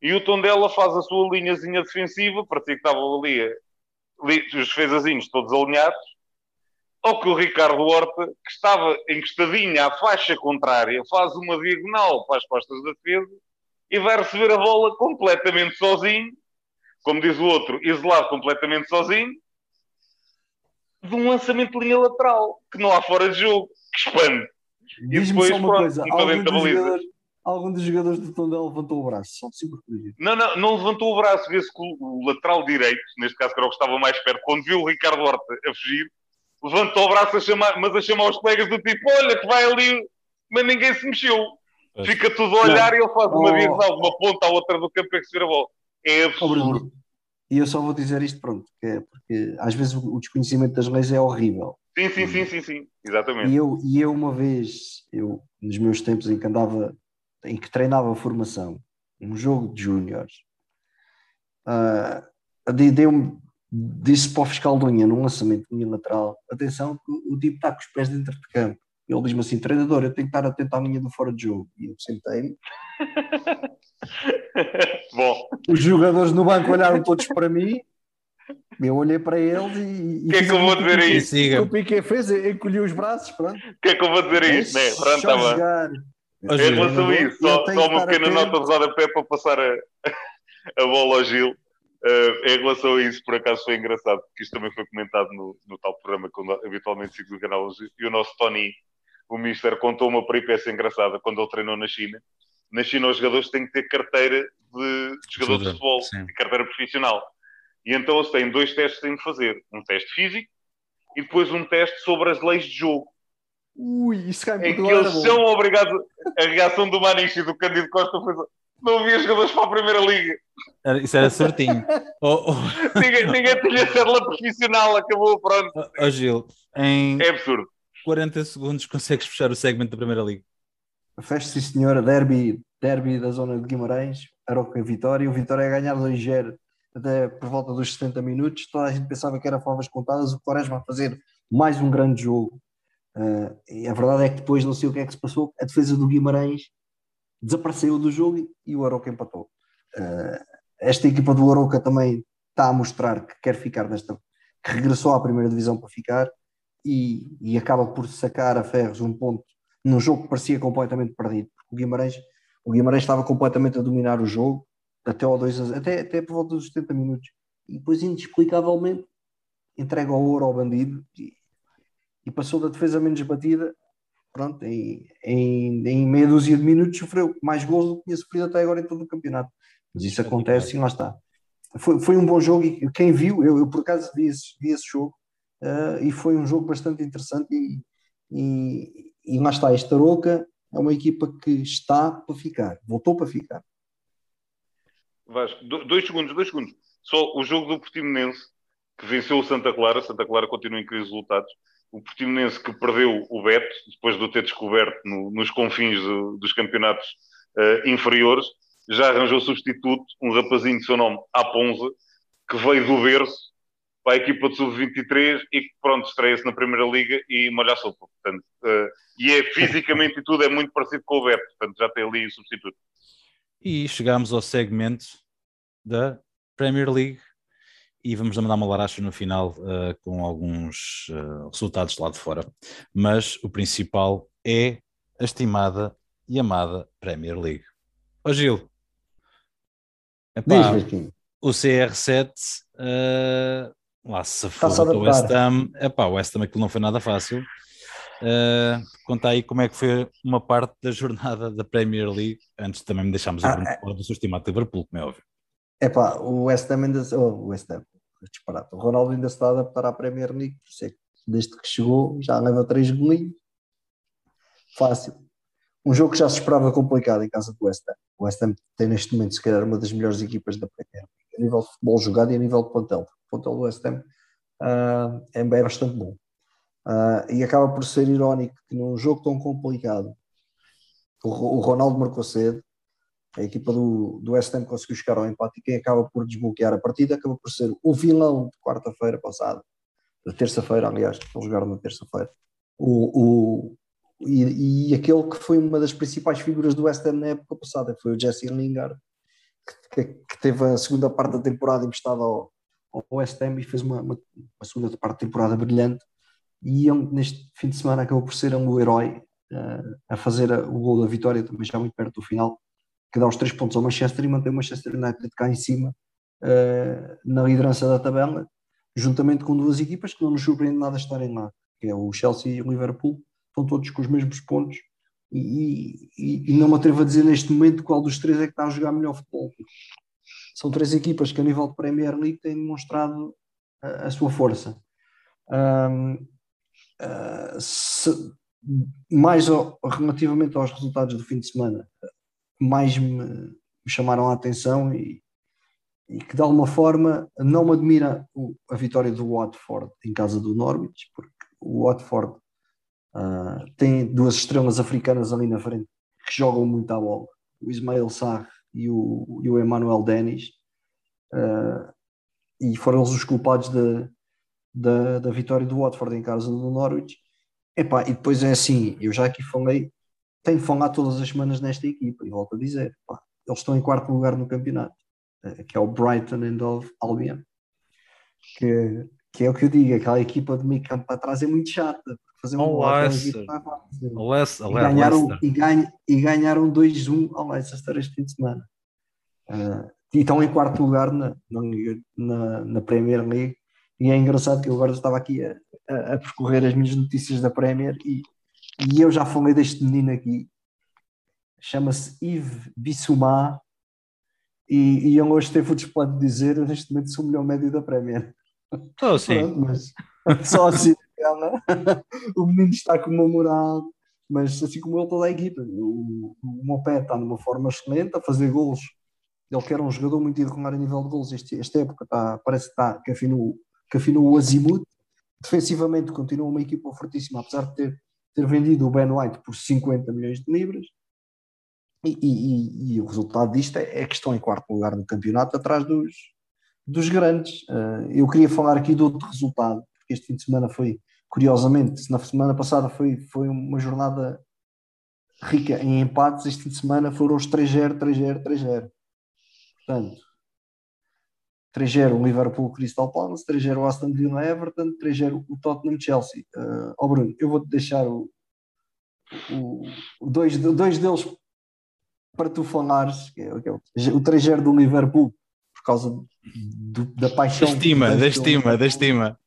E o Tondela faz a sua linhazinha defensiva, parecia que estavam ali, os defesazinhos todos alinhados, ao que o Ricardo Horta, que estava encostadinho à faixa contrária, faz uma diagonal para as costas da defesa e vai receber a bola completamente sozinho, como diz o outro, isolado completamente sozinho, de um lançamento de linha lateral, que não há fora de jogo, que expande. Diz-me só uma pronto, coisa, algum dos, jogadores, algum dos jogadores do Tondela levantou o braço, só de Não, não, não levantou o braço, vê-se que o, lateral direito, neste caso que era o que estava mais perto, quando viu o Ricardo Horta a fugir, levantou o braço a chamar, mas a chamar os colegas do tipo, olha que vai ali, mas ninguém se mexeu. Fica tudo a olhar não. e ele faz uma oh. diagonal uma ponta à outra do campo é que se vira a bola. É absurdo. Oh, e eu só vou dizer isto, pronto, que é porque às vezes o desconhecimento das leis é horrível. Sim, sim, sim, sim, sim, exatamente. E eu, e eu uma vez, eu, nos meus tempos em que andava, em que treinava a formação, um jogo de júniores, uh, dei-me disse para o fiscal de linha, num lançamento de linha lateral, atenção, o tipo está com os pés dentro de campo. Ele diz-me assim, treinador, eu tenho que estar atento à linha do fora de jogo. E eu sentei-me. *laughs* Bom. Os jogadores no banco olharam todos para mim. Eu olhei para eles e. O que é que eu vou dizer aí? O que o Piquet fez? Encolheu os braços, pronto. O que é que eu vou dizer aí? Né? Pronto, está bem. Em relação a isso, só, só uma pequena nota de rodapé para passar a, *laughs* a bola ao Gil. Uh, em relação a isso, por acaso foi engraçado, porque isto também foi comentado no, no tal programa que habitualmente sigo do canal. E o nosso Tony, o Mister, contou uma peripécia engraçada quando ele treinou na China. Na China, os jogadores têm que ter carteira de, de jogador de futebol, sim. carteira profissional. E então eles têm dois testes que têm de fazer: um teste físico e depois um teste sobre as leis de jogo. Ui, isso cai em que eles são obrigados. A reação do Maniche e do Cândido Costa foi não havia jogadores para a Primeira Liga. Isso era certinho. oh, *laughs* oh. Ninguém, ninguém tinha cédula profissional, acabou, pronto. Oh, oh, Gil, em é absurdo. 40 segundos consegues fechar o segmento da Primeira Liga. Fecha, sim, senhora. Derby, derby da zona de Guimarães, Aroca Vitória. O Vitória a ganhar 2-0 até por volta dos 70 minutos. Toda a gente pensava que era favas contadas. O Quaresma a fazer mais um grande jogo. Uh, e a verdade é que depois não sei o que é que se passou. A defesa do Guimarães desapareceu do jogo e o Aroca empatou. Uh, esta equipa do Aroca também está a mostrar que quer ficar nesta, que regressou à primeira divisão para ficar e, e acaba por sacar a Ferros um ponto num jogo que parecia completamente perdido. O Guimarães, o Guimarães estava completamente a dominar o jogo até ao 2 até, até por volta dos 70 minutos e depois inexplicavelmente entrega o ouro ao bandido e passou da defesa menos batida pronto, em, em, em, meia dúzia de minutos sofreu mais gols do que tinha sofrido até agora em todo o campeonato. Mas isso acontece e lá está. Foi, foi um bom jogo e quem viu, eu, eu por acaso vi esse, vi esse jogo uh, e foi um jogo bastante interessante e, e, e lá está, esta Roca é uma equipa que está para ficar, voltou para ficar. Vasco, dois segundos, dois segundos. Só o jogo do Portimonense, que venceu o Santa Clara, Santa Clara continua em crise de resultados, o Portimonense que perdeu o Beto, depois de o ter descoberto no, nos confins do, dos campeonatos uh, inferiores, já arranjou substituto, um rapazinho de seu nome, Aponza, que veio do berço para a equipa de sub-23 e que pronto, estreia-se na Primeira Liga e molha a sopa. Portanto, uh, e é fisicamente e tudo é muito parecido com o Beto, portanto já tem ali o substituto. E chegamos ao segmento da Premier League e vamos mandar uma laracha no final uh, com alguns uh, resultados de lá de fora. Mas o principal é a estimada e amada Premier League. Ó Gil, epá, o CR7 uh, lá se for o West Ham, epá, o West Ham aquilo não foi nada fácil. Uh, conta aí como é que foi uma parte da jornada da Premier League, antes também me deixámos ah, a é... do seu estimado Liverpool, como é óbvio. É pá, o West Ham ainda. Oh, o West Ham, disparado. O Ronaldo ainda se está a adaptar à Premier League, por isso é que desde que chegou já leva três golinhos. Fácil. Um jogo que já se esperava complicado em casa do West Ham. O West Ham tem neste momento, se calhar, uma das melhores equipas da Premier League, a nível de futebol jogado e a nível de plantel. O plantel do West Ham uh, é bastante bom. Uh, e acaba por ser irónico que num jogo tão complicado o, o Ronaldo marcou cedo, a equipa do, do West Ham conseguiu chegar ao empate e quem acaba por desbloquear a partida acaba por ser o vilão de quarta-feira passada, de terça-feira, aliás, eles jogaram na terça-feira. O, o, e, e, aquele que foi uma das principais figuras do West Ham na época passada, que foi o Jesse Lingard, que, que, que, teve a segunda parte da temporada emprestada ao, ao West Ham e fez uma, uma, uma segunda parte da temporada brilhante. E ele, neste fim de semana acabou por ser um herói uh, a fazer a, o gol da vitória também já muito perto do final que dá os três pontos ao Manchester e mantém o Manchester United cá em cima uh, na liderança da tabela juntamente com duas equipas que não nos surpreende nada estarem lá que é o Chelsea e o Liverpool estão todos com os mesmos pontos e, e, e não me atrevo a dizer neste momento qual dos três é que está a jogar melhor futebol. São três equipas que a nível de Premier League têm demonstrado a, a sua força. Um, ah, se, mais ao, relativamente aos resultados do fim de semana, mais me, chamaram a atenção e, e, que de alguma forma não me admira a vitória do Watford em casa do Norwich, porque o Watford uh, tem duas estrelas africanas ali na frente que jogam muito à bola, o Ismael Sarr e o, e o Emmanuel Dennis, uh, e foram eles os culpados de, da, da vitória do Watford em casa do Norwich. Epá, e depois é assim, eu já aqui falei, tenho falado todas as semanas nesta equipa, e volto a dizer, epá, eles estão em quarto lugar no campeonato, eh, que é o Brighton and of Albion, que, que é o que eu digo, aquela equipa de meio campo para trás é muito chata, fazer um oh, gol e, ganharam, e, ganha, e ganharam 2-1 ao Leicester este fim de semana. Uh, e estão em quarto lugar na, na, na Premier League. E é engraçado que eu agora estava aqui a, a, a percorrer as minhas notícias da Premier e, e eu já falei deste menino aqui, chama-se Yves Bissouma, e, e ele hoje teve o display de dizer: neste momento sou o melhor médio da Premier. Oh, sim. Pronto, mas *laughs* só assim, o menino está com uma moral, mas assim como ele, toda a equipa. O, o Mopé está numa forma excelente, a fazer golos. Ele que era um jogador muito irregular a nível de golos, este, esta época está, parece que, está, que afinou que afinou o Azimuth. Defensivamente continua uma equipa fortíssima, apesar de ter, ter vendido o Ben White por 50 milhões de libras. E, e, e, o resultado disto é, é que estão em quarto lugar no campeonato, atrás dos, dos grandes. Uh, eu queria falar aqui de outro resultado, porque este fim de semana foi, curiosamente, na semana passada foi, foi uma jornada rica em empates, este fim de semana foram os 3-0, 3-0, 3-0. Portanto, 3-0 o Liverpool Crystal Palace, 3-0 o Aston Villa Everton, 3-0 o Tottenham Chelsea. Uh, oh Bruno, eu vou-te deixar o, o, o dois, dois deles para tu falares, que é, que é o, o 3-0 do Liverpool, por causa do, da paixão. Da estima, da estima, da estima.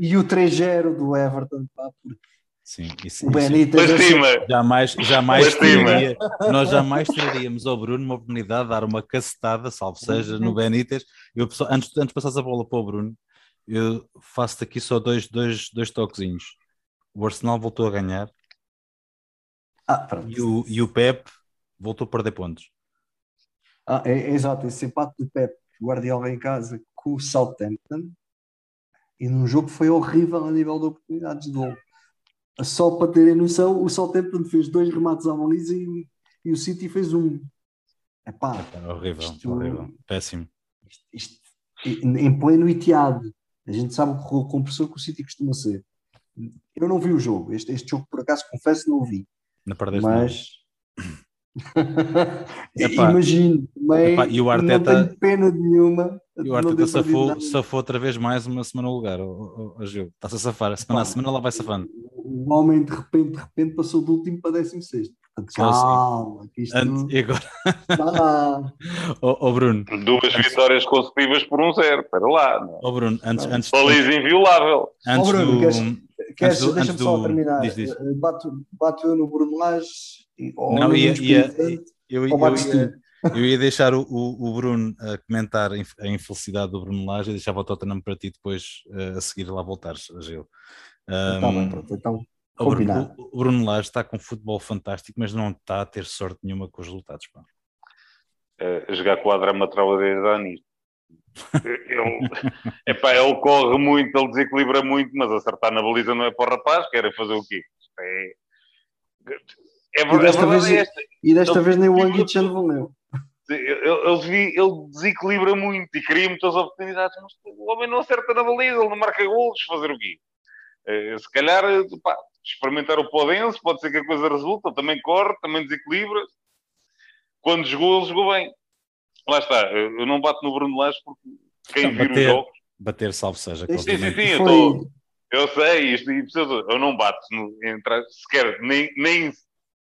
E o 3-0 do Everton, pá, porque Sim, isso, o Benítez isso, jamais, jamais teria, nós jamais teríamos ao Bruno uma oportunidade de dar uma cacetada, salvo seja, no Benítez. Eu, antes, antes de passares a bola para o Bruno, eu faço-te aqui só dois, dois, dois toquezinhos. O Arsenal voltou a ganhar ah, e, o, e o Pep voltou a perder pontos. Ah, é, é exato, esse empate do Pep Guardiola em casa com o Southampton e num jogo que foi horrível a nível de oportunidades de gol só para terem noção, o Southampton fez dois remates à baliza e, e o City fez um. Epá, é horrível, isto, horrível, péssimo. Isto, isto, em pleno itiado, a gente sabe o compressor que o City costuma ser. Eu não vi o jogo, este, este jogo por acaso confesso não o vi. Não perdeste mas *laughs* imagino, também e o Arteta, não tenho pena nenhuma e o Arteta safou, safou outra vez mais uma semana no lugar, o, o, o jogo. Está-se a safar, a semana a semana ela vai safando. O homem de repente, de repente passou do último para 16. Portanto, calma, que isto Antes, e agora? *laughs* Ó oh, Bruno. Duas vitórias consecutivas por um zero, para lá. Ó oh, Bruno, antes. antes Baliza inviolável. Ó oh, Bruno, do... queres, queres, do- deixa-me antes só do- terminar. diz, diz. Eh, Bato, bato eu no Bruno Lage e- ou Não, ia- ia- Eu, ou eu ia, eu ia deixar o, o, o Bruno a comentar a infelicidade do Bruno Lage e deixava o Tottenham para ti depois eh, a seguir lá voltares, Gil. Tá bem, pronto, então o, Bruno, combinado. o- o Bruno Lage está com futebol fantástico, mas não está a ter sorte nenhuma com os resultados. pá. a jogar com a drama trabalhadora da Anis. Ele, *laughs* epá, ele corre muito, ele desequilibra muito, mas acertar na baliza não é para o rapaz, quer fazer o quê? É, é, ver- E desta verdade vez- é esta. E desta Ele- vez nem o Anguichan valeu. Ele, ele desequilibra muito e cria muitas oportunidades, mas o homem não acerta na baliza, ele não marca golos, fazer o quê? Eh, se calhar, pá, experimentar o Podense, pode ser que a coisa resulte, ele também corre, também desequilibra. Quando jogou, ele jogou bem. Lá está, eu não bato no Bruno Lage porque quem Não, vir os bater. jogos Bater, salvo seja. Sim, Sim, sim, eu, tô, eu sei, isto, eu não bato no, entrar, sequer, nem, nem,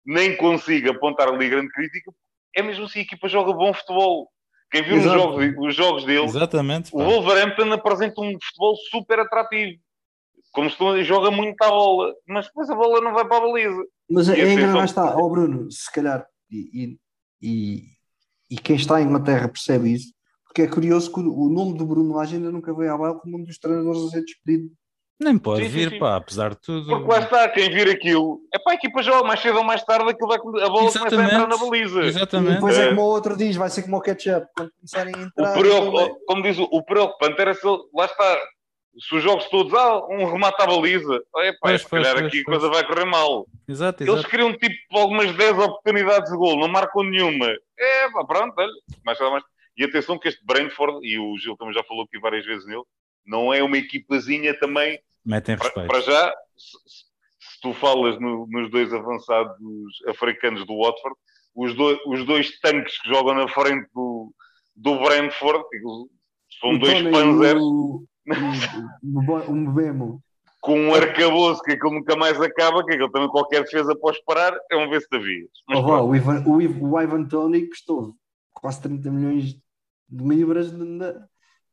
nem consigo apontar ali grande crítica. É mesmo assim, a equipa joga bom futebol. Quem viu os jogos, os jogos dele, Exatamente. o. Wolverhampton apresenta um futebol super atrativo. Como a joga muito à bola, mas depois a bola não vai para a baliza. Mas E é engraçado, está, ó Bruno, se calhar, e, e, e, e quem está em Inglaterra percebe isso, porque é curioso que o, o nome do Bruno Lage ainda nunca veio à baila como um dos treinadores a ser despedido. Nem pode Sim, vir, sim. pá, apesar de tudo. Porque lá está, quem vir aquilo, é para a equipa joga mais cedo ou mais tarde, aquilo vai, a bola começa a entrar Exatamente. na baliza. E Exatamente. depois é É. como o outro diz, vai ser como o ketchup, quando começarem a O entrar. preocup- então é- como diz o, o preocupante era se ele, lá está, se os jogos todos, ah, um remate à baliza, epá, Pois, se calhar pois, aqui a coisa vai correr mal. Exato, Eles exato. criam tipo algumas 10 oportunidades de gol, não marcam nenhuma. É, pá, pronto, olha, mais, mais. E atenção que este Brentford, e o Gil também já falou aqui várias vezes nele, não é uma equipazinha também Metem para, respeito. para já, se, se- tu falas no- nos dois avançados africanos do Watford, os, dois os dois tanques que jogam na frente do, do Brentford, são o dois panzers o, o Mbemo. com um arcabouço que aquilo nunca mais acaba, que aquilo também qualquer defesa pode parar, é um vez da. Mas Oh, o, Ivan, o, Iv- o Ivan Tony custou quase 30 milhões de libras na,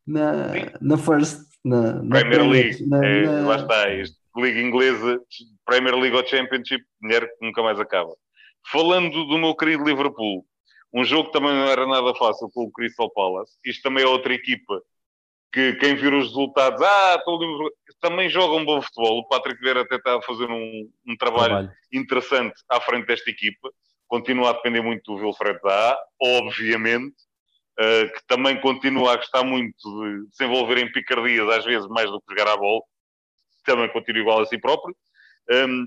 na, Sim. na First, na, na Premier League, na- é, na- lá está, isto, Liga Inglesa, Premier League ou Championship, dinheiro que nunca mais acaba. Falando do meu querido Liverpool, um jogo que também não era nada fácil com o Crystal Palace, isto também é outra equipa que quem vir os resultados, ah, estou Liverpool, também joga um bom futebol. O Patrick Vieira até está a fazer um, um trabalho Trabalho. interessante à frente desta equipa. Continua a depender muito do Wilfred Zaha, obviamente, eh, que também continua a gostar muito de se envolver em picardias, às vezes mais do que jogar à bola. Também continua igual a si próprio. Um,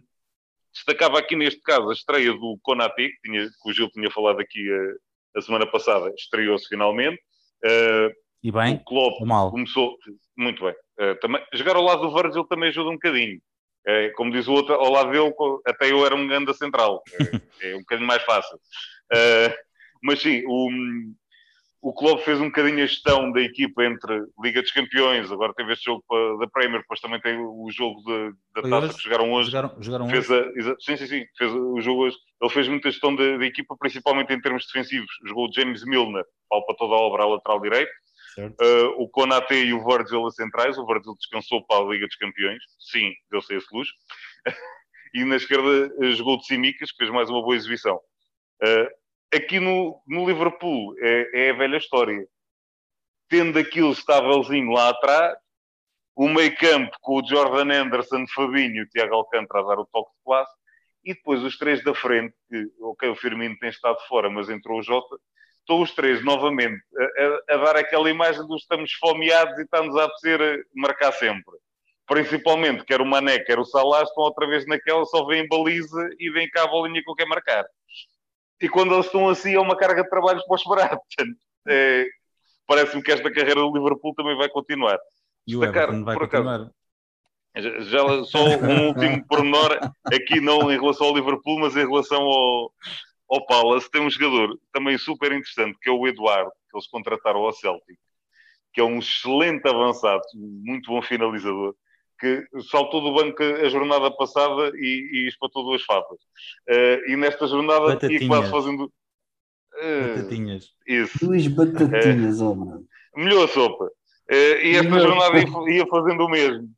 destacava aqui neste caso a estreia do Konaté, que, tinha, que o Gil tinha falado aqui eh, a semana passada, estreou-se finalmente. Eh, E o bem Klopp ou mal? começou muito bem. Eh, também, jogar ao lado do Virgil também ajuda um bocadinho. Eh, como diz o outro, ao lado dele, até eu era um ganda central. Eh, *laughs* é um bocadinho mais fácil. Mas sim, o, o Klopp fez um bocadinho a gestão da equipa entre Liga dos Campeões, agora teve este jogo pa- da Premier, depois também tem o jogo de- da Foi taça hoje? que jogaram hoje. Jogaram, jogaram Fez hoje? a, sim, sim, sim. Fez o jogo hoje. Ele fez muita gestão da, da equipa, principalmente em termos defensivos. Jogou o James Milner, pau para toda a obra à lateral direito. Uh, o Konaté e o Virgil a centrais. O Virgil descansou para a Liga dos Campeões. Sim, deu-se esse luxo. *laughs* e na esquerda uh, jogou de Simicas, que fez mais uma boa exibição. Uh, aqui no, no Liverpool é, é a velha história. Tendo aquilo estávelzinho lá atrás, o meio campo com o Jordan Anderson, Fabinho e o Tiago Alcântara a dar o toque de classe, e depois os três da frente, que, ok, o Firmino tem estado fora, mas entrou o Jota, estão os três novamente a, a- a dar aquela imagem dos estamos esfomeados e estamos a apetecer a marcar sempre. Principalmente, quer o Mané, quer o Salah, estão outra vez naquela, só vêm baliza e vêm cá a bolinha que eu quero marcar. E quando eles estão assim, é uma carga de trabalhos para esperar. Portanto, *laughs* é, parece-me que esta carreira do Liverpool também vai continuar. E o destacar, Everton vai por acaso, continuar. já, já só um último pormenor, *laughs* aqui não em relação ao Liverpool, mas em relação ao, ao Palace, tem um jogador também super interessante, que é o Eduardo, que eles contrataram ao Celtic, que é um excelente avançado, muito bom finalizador, que saltou do banco a jornada passada e, e espatou duas fatas. Eh, e nesta jornada ia quase fazendo... Eh, Batatinhas. isso. Duas batatinhas, oh, mano. Melhor a sopa. Eh, e esta Melhor. jornada ia, ia fazendo o mesmo.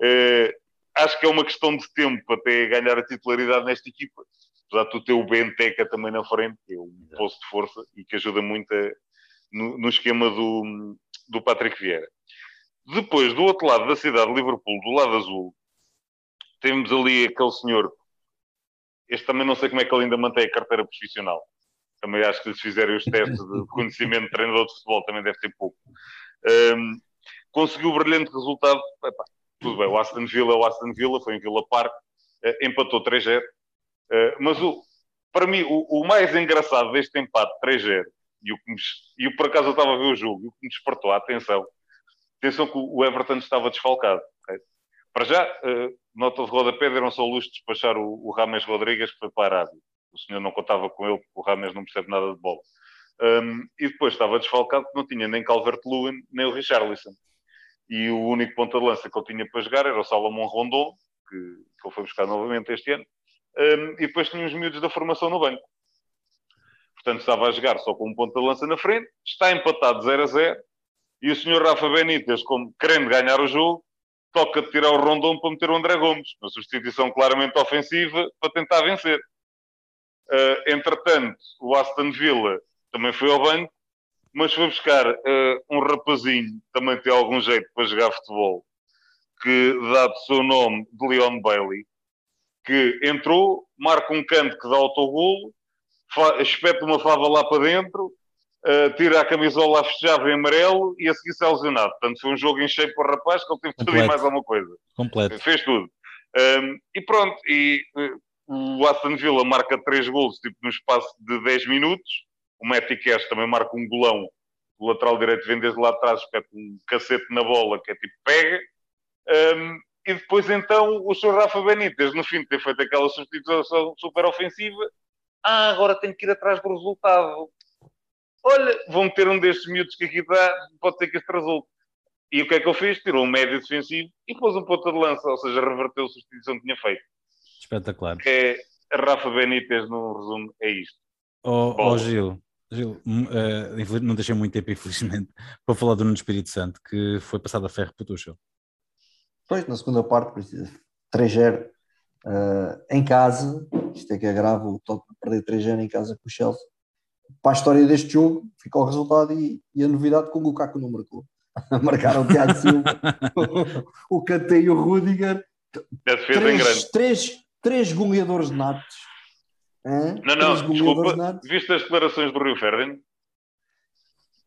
Eh, acho que é uma questão de tempo até ganhar a titularidade nesta equipa. Apesar de tu ter o Benteca também na frente, que é um posto de força e que ajuda muito a, no, no, esquema do, do Patrick Vieira. Depois, do outro lado da cidade de Liverpool, do lado azul, temos ali aquele senhor. Este também não sei como é que ele ainda mantém a carteira profissional. Também acho que se fizerem os testes de *laughs* conhecimento de treinador de futebol também deve ter pouco. Um, conseguiu o brilhante resultado. Epá, tudo bem, o Aston Villa o Aston Villa, foi em Villa Park, uh, empatou 3-0. Eh, mas o, para mim, o, o, mais engraçado deste empate 3-0, e, o que me, e por acaso eu estava a ver o jogo, e o que me despertou a atenção, atenção que o Everton estava desfalcado. Para já, uh, nota de rodapé, deram só luz de despachar o, o Rames Rodrigues, que foi para a Arábia. O senhor não contava com ele, porque o Rames não percebe nada de bola. Um, e depois estava desfalcado, não tinha nem Calvert-Lewin, nem o Richarlison e o único ponta de lança que ele tinha para jogar era o Salomão Rondon, que, que ele foi buscar novamente este ano, um, e depois tinha os miúdos da formação no banco. Portanto, estava a jogar só com um ponta de lança na frente, está empatado 0 a 0, e o senhor Rafa Benítez, como querendo ganhar o jogo, toca de tirar o Rondon para meter o André Gomes, uma substituição claramente ofensiva para tentar vencer. Uh, entretanto, o Aston Villa também foi ao banco mas foi buscar uh, um rapazinho, também tem algum jeito para jogar futebol, que dá o seu nome de Leon Bailey, que entrou, marca um canto que dá autogolo, espeta uma fava lá para dentro, uh, tira a camisola a festejar em amarelo e a seguir se é lesionado. Portanto, foi um jogo em cheio para o rapaz que ele teve tudo e mais alguma coisa. Completo. Fez tudo. Um, e pronto, e uh, o Aston Villa marca 3 gols tipo, no espaço de 10 minutos o Matty Cash também marca um golão. O lateral direito vem desde lá atrás, espeta um cacete na bola, que é tipo pega. Um, e depois então o Sr. Rafa Benítez, no fim de ter feito aquela substituição super ofensiva, ah, agora tenho que ir atrás do resultado. Olha, vou meter um destes miúdos que aqui dá, pode ser que este resulte. E o que é que eu fiz? Tirou um médio defensivo e pôs um ponta de lança, ou seja, reverteu a substituição que tinha feito. Espetacular. É, Rafa Benítez, no resumo, é isto. Ó oh, oh, Gil, Gil, uh, não deixei muito tempo, infelizmente, *laughs* para falar do Nuno Espírito Santo, que foi passado a ferro para o Tuchel. Pois, na segunda parte, 3-0 uh, eh, em casa, isto é que é grave, o toque perder 3-0 em casa com o Chelsea. Para a história deste jogo, ficou o resultado e, e a novidade com o Lukaku não marcou. *laughs* Marcaram o Tiago Silva, *laughs* o, Kanté e o Rudiger. Três, três, três goleadores natos não, não, desculpa. Viste as declarações do Rio Ferdinand?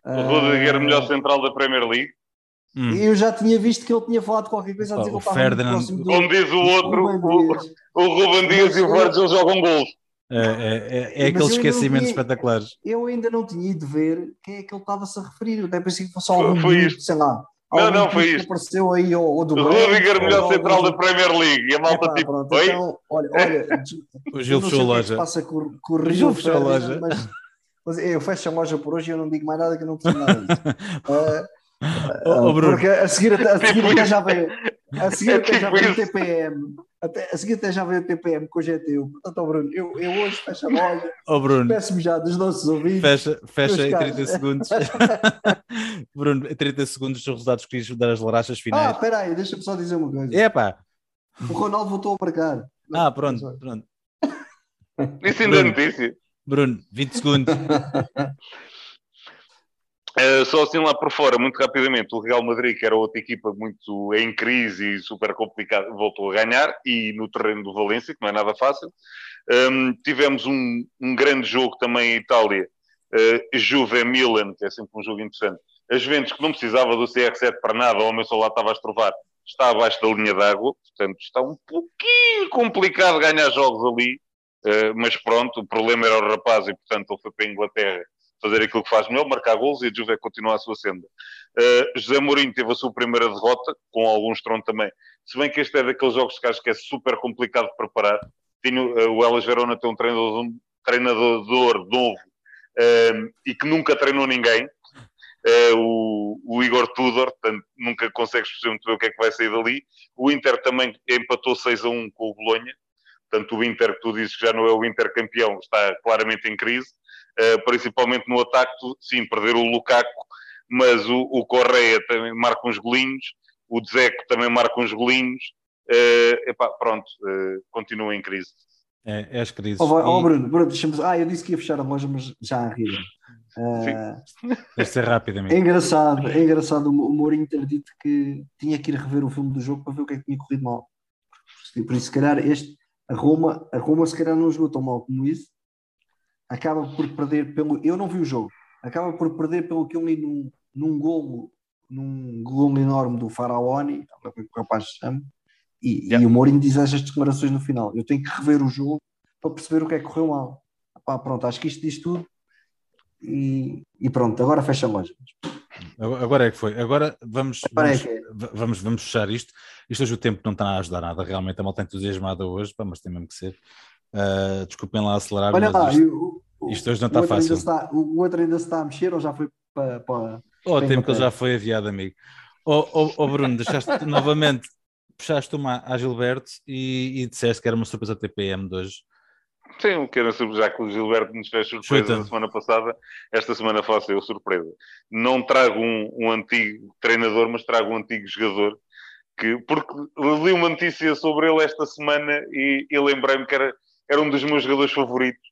O uh... Rudiger, melhor central da Premier League. Hum. Eu já tinha visto que ele tinha falado qualquer coisa a dizer que ele Ferdinand... próximo do... Como diz o outro, o, o Ruben Dias e o Virgil jogam gols. É, é, é, é aqueles esquecimentos tinha, espetaculares. Eu ainda não tinha ido ver quem é que ele estava-se a referir. Eu até pensei que fosse algum foi, foi sei lá. Não, não, foi isto. apareceu aí ou, ou do Rudiger, melhor central da Premier League. E a malta Epá, tipo, pronto, então, olha, olha, *laughs* o Gil fechou a loja. passa com, com o Gil fechou a loja. Mas, mas eu fecho a loja por hoje e eu não digo mais nada que eu não preciso nada disso. Uh, *laughs* oh, porque a seguir, a seguir até já veio, a seguir até já veio o TPM. Até, a seguir até já veio o TPM com o GTU. Portanto, oh, Bruno, eu, eu hoje fecho a loja. Oh, Bruno. Peço-me já dos nossos ouvintes. Fecha, fecha em 30 segundos. *laughs* Bruno, em 30 segundos os resultados que quis dar as larachas finais. Ah, espera aí, deixa-me só dizer uma coisa. É pá. O Ronaldo voltou a marcar. Ah, pronto, pronto. Isso ainda é notícia. Bruno, 20 segundos. *laughs* Uh, só assim lá por fora, muito rapidamente, o Real Madrid, que era outra equipa muito em crise e super complicada, voltou a ganhar, e no terreno do Valência, que não é nada fácil. Um, ehm, tivemos um, um, grande jogo também em Itália, uh, Juve-Milan, que é sempre um jogo interessante. As Juventus, que não precisava do CR7 para nada, o homem só lá estava a estrovar, está abaixo da linha d'água, portanto está um pouquinho complicado ganhar jogos ali, uh, mas pronto, o problema era o rapaz e portanto ele foi para a Inglaterra fazer aquilo que faz melhor, marcar gols e a Juve continua a sua senda. Uh, José Mourinho teve a sua primeira derrota, com algum estrondo também. Se bem que este é daqueles jogos que acho que é super complicado de preparar. Tinha, uh, o Elas Verona tem um treinador, um treinador novo uh, e que nunca treinou ninguém. O, o, Igor Tudor, portanto, nunca consegues perceber muito bem o que é que vai sair dali. O Inter também empatou 6 a 1 com o Bolonha. Portanto, o Inter, que tu dizes que já não é o Inter campeão, está claramente em crise. Eh, principalmente no ataque, sim, perder o Lukaku, mas o, o Correia também marca uns golinhos, o Dzeko também marca uns golinhos, uh, epá, pronto, uh, continua em crise. É, é as crises. Oh, oh, Bruno, Bruno deixa-me Ah, eu disse que ia fechar a loja, mas já a rir. Ah, Deve ser rápido, é engraçado, é engraçado o o Mourinho ter dito que tinha que ir rever o filme do jogo para ver o que é que tinha corrido mal. Por isso, se calhar, este, a Roma, a Roma se calhar não jogou tão mal como isso. Acaba por perder pelo. Eu não vi o jogo. Acaba por perder pelo que eu li num, num golo, num golo enorme do Faraoni, é o que o rapaz chama, e, Yeah. e o Mourinho diz estas declarações no final. Eu tenho que rever o jogo para perceber o que é que correu mal. Pá, pronto, acho que isto diz tudo. E, e pronto, agora fecha a loja. Agora é que foi. Agora vamos, é vamos, que é. va- vamos, vamos fechar isto. Isto hoje o tempo não está a ajudar nada. Realmente a malta entusiasmada hoje, pá, mas tem mesmo que ser. Ah, desculpem lá acelerar, Olha mas lá, isto, isto hoje não está fácil. está- o outro ainda se está a mexer ou já foi para. para... Oh, Tem tempo que ele já foi aviado, amigo. Oh, oh, oh, Bruno, deixaste *laughs* novamente, puxaste uma a Gilberto e, e disseste que era uma surpresa TPM de hoje. Sim, um pequeno surpresa, já que o Gilberto nos fez surpresa Chuta. na semana passada, esta semana faço eu surpresa. Não trago um, um antigo treinador, mas trago um antigo jogador, que, porque li uma notícia sobre ele esta semana e, e lembrei-me que era, era um dos meus jogadores favoritos,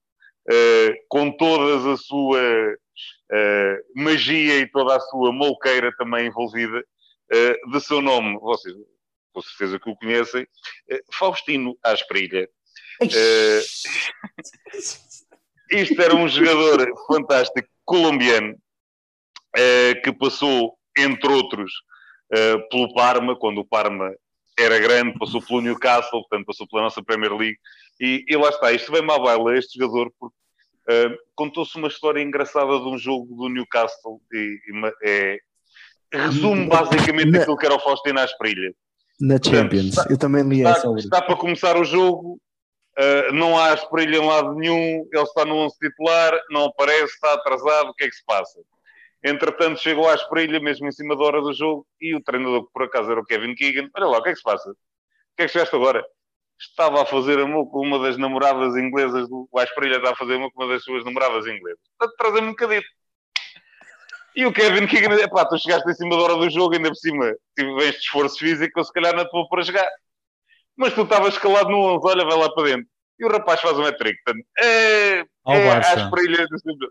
eh, com todas a sua eh, magia e toda a sua molqueira também envolvida, eh, de seu nome, vocês com certeza que o conhecem, Faustino Asprilha. Isto era um jogador fantástico colombiano que passou, entre outros, pelo Parma, quando o Parma era grande, passou pelo Newcastle, portanto passou pela nossa Premier League e, e lá está, isto vem-me à baila, este jogador, porque eh, contou-se uma história engraçada de um jogo do Newcastle e, e é, resume basicamente Na- aquilo que era o Faustino Asprilha. Na Champions. eu também li Está, está para começar o jogo, uh, não há espelho em lado nenhum, ele está no 11 titular, não aparece, está atrasado, o que é que se passa? Entretanto, chegou à espelha, mesmo em cima da hora do jogo, e o treinador, que por acaso era o Kevin Keegan, olha lá, o que é que se passa? O que é que chegaste agora? Estava a fazer amor com uma das namoradas inglesas, do, o Asprelha está a fazer amor com uma das suas namoradas inglesas. Portanto, trazem-me um bocadinho. E o Kevin Keegan, epá, tu chegaste em cima da hora do jogo, ainda por cima, tiveste de esforço físico, eu se calhar não te vou para jogar. Mas tu estavas escalado no 11, olha, vai lá para dentro. E o rapaz faz um hat-trick. Portanto, é, Ao é Barça.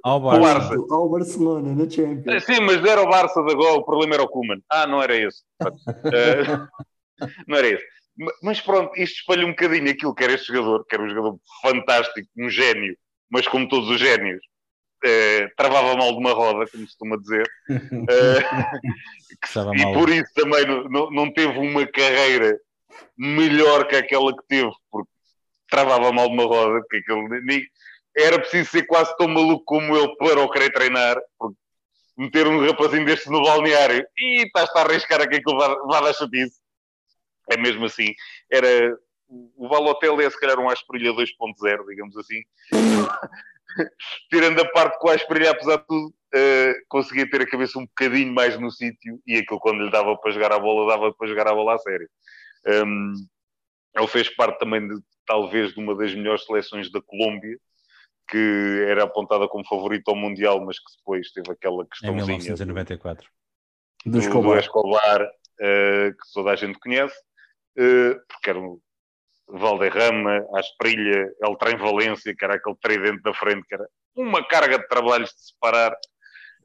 Ao O Barça. Barça. Ao Barcelona, na Champions. Sim, mas era o Barça da Gol, o problema era o Koeman. Ah, não era esse. Eh, *laughs* não era esse. Ma- Mas pronto, isto espalha um bocadinho aquilo que era este jogador, que era um jogador fantástico, um gênio, mas como todos os génios, eh, travava mal de uma roda, como se costuma dizer. *laughs* Eh, Estava e mal. por isso também não, não, não teve uma carreira melhor que aquela que teve, porque travava mal uma roda, porque aquele, nem- era preciso ser quase tão maluco como ele para o querer treinar, porque meter um rapazinho deste no balneário e estás a arriscar a que aquilo vá, dar chatice. É mesmo assim. Era, o Balotelli é se calhar um Asperilha 2.0, digamos assim. *laughs* Tirando a parte que o Asperilha, apesar de tudo, eh, conseguia ter a cabeça um bocadinho mais no sítio e aquilo quando lhe dava para jogar a bola, dava para jogar a bola a sério. Um, ele fez parte também de, talvez, de uma das melhores seleções da Colômbia, que era apontada como favorito ao Mundial, mas que depois teve aquela Em questãozinha 1994. Do do, Escobar. do Escobar, eh, que toda a gente conhece, eh, porque era um Valderrama, Asprilha, El Trem Valência, que era aquele tridente da frente, que era uma carga de trabalhos de separar.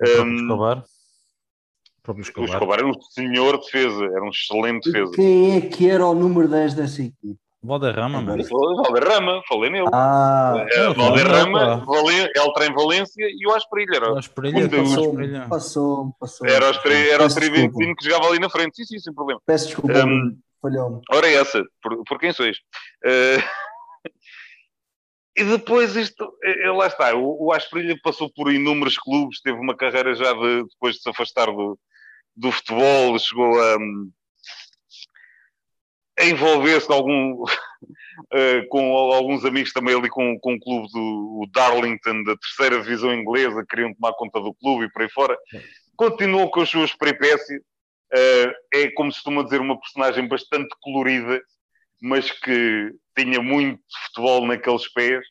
O Um, Escobar. O próprio O Escobar. Escobar era um senhor defesa, era um excelente defesa. Quem é que era o número 10 dessa equipe? Valderrama, mano. Valderrama, falei nele. Ah, Eh, não, Valderrama, não, Valen- El Trem Valência e o Asprilha. Era, O o passou, passou, passou. era, tri- era o desculpa. que jogava ali na frente. Sim, sim, sem problema. Peço desculpa, Um, falhou-me. Ora, é essa, por, por quem sois? Eh, *laughs* e depois isto, eh, lá está, o, o Asprilha passou por inúmeros clubes, teve uma carreira já de, depois de se afastar do, do futebol, chegou a, a envolver-se com, algum, *laughs* eh, com alguns amigos também ali com, com o clube do o Darlington, da terceira divisão inglesa, queriam tomar conta do clube e por aí fora. Continuou com as suas peripécias, eh, é como se costuma dizer, uma personagem bastante colorida, mas que tinha muito futebol naqueles pés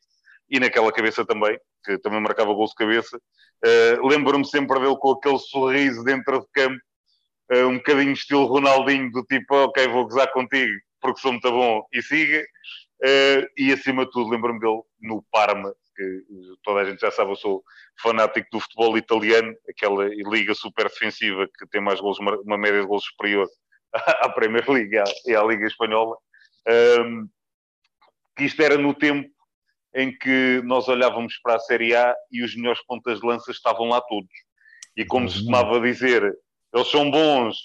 e naquela cabeça também, que também marcava gols de cabeça. Eh, Lembro-me sempre dele com aquele sorriso dentro de campo, um bocadinho estilo Ronaldinho, do tipo, ok, vou gozar contigo, porque sou muito bom e siga. Uh, e acima de tudo, lembro-me dele no Parma, que toda a gente já sabe, eu sou fanático do futebol italiano, aquela liga super defensiva que tem mais gols, uma média de gols superior *laughs* à Premier League e à Liga Espanhola. Um, que isto era no tempo em que nós olhávamos para a Série A e os melhores pontas de lança estavam lá todos. E como se costumava dizer, eles são bons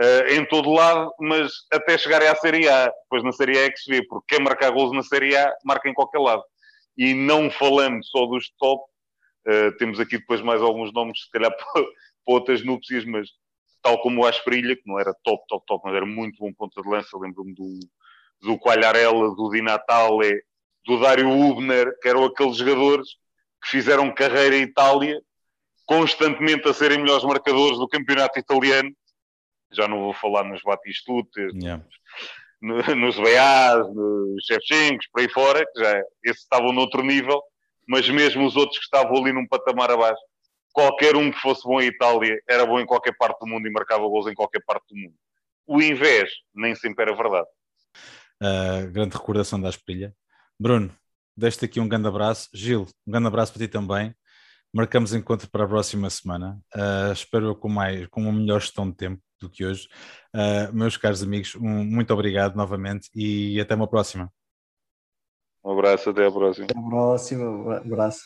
uh, em todo lado, mas até chegarem à Série A. Depois na Série A é que se vê, porque quem marcar gols na Série A, marca em qualquer lado. E não falando só dos top, uh, temos aqui depois mais alguns nomes, se calhar *laughs* para, outras núpcias, mas tal como o Asprilha, que não era top, top, top, mas era muito bom ponta de lança, lembro-me do, do Qualharela, do Di Natale, do Dário Hubner, que eram aqueles jogadores que fizeram carreira em Itália, constantemente a serem melhores marcadores do campeonato italiano. Já não vou falar nos Batistutes, yeah. nos, nos Beás, nos Shevchenkos, por aí fora, que já esses estavam noutro nível, mas mesmo os outros que estavam ali num patamar abaixo qualquer um que fosse bom em Itália era bom em qualquer parte do mundo e marcava gols em qualquer parte do mundo. O invés nem sempre era verdade. Uh, grande recordação da Asprilha. Bruno, deixo aqui um grande abraço. Gil, um grande abraço para ti também. Marcamos encontro para a próxima semana. Uh, espero com, mais, com uma melhor gestão de tempo do que hoje. Uh, meus caros amigos, um, muito obrigado novamente e até uma próxima. Um abraço, até a próxima. Até a próxima, um abraço.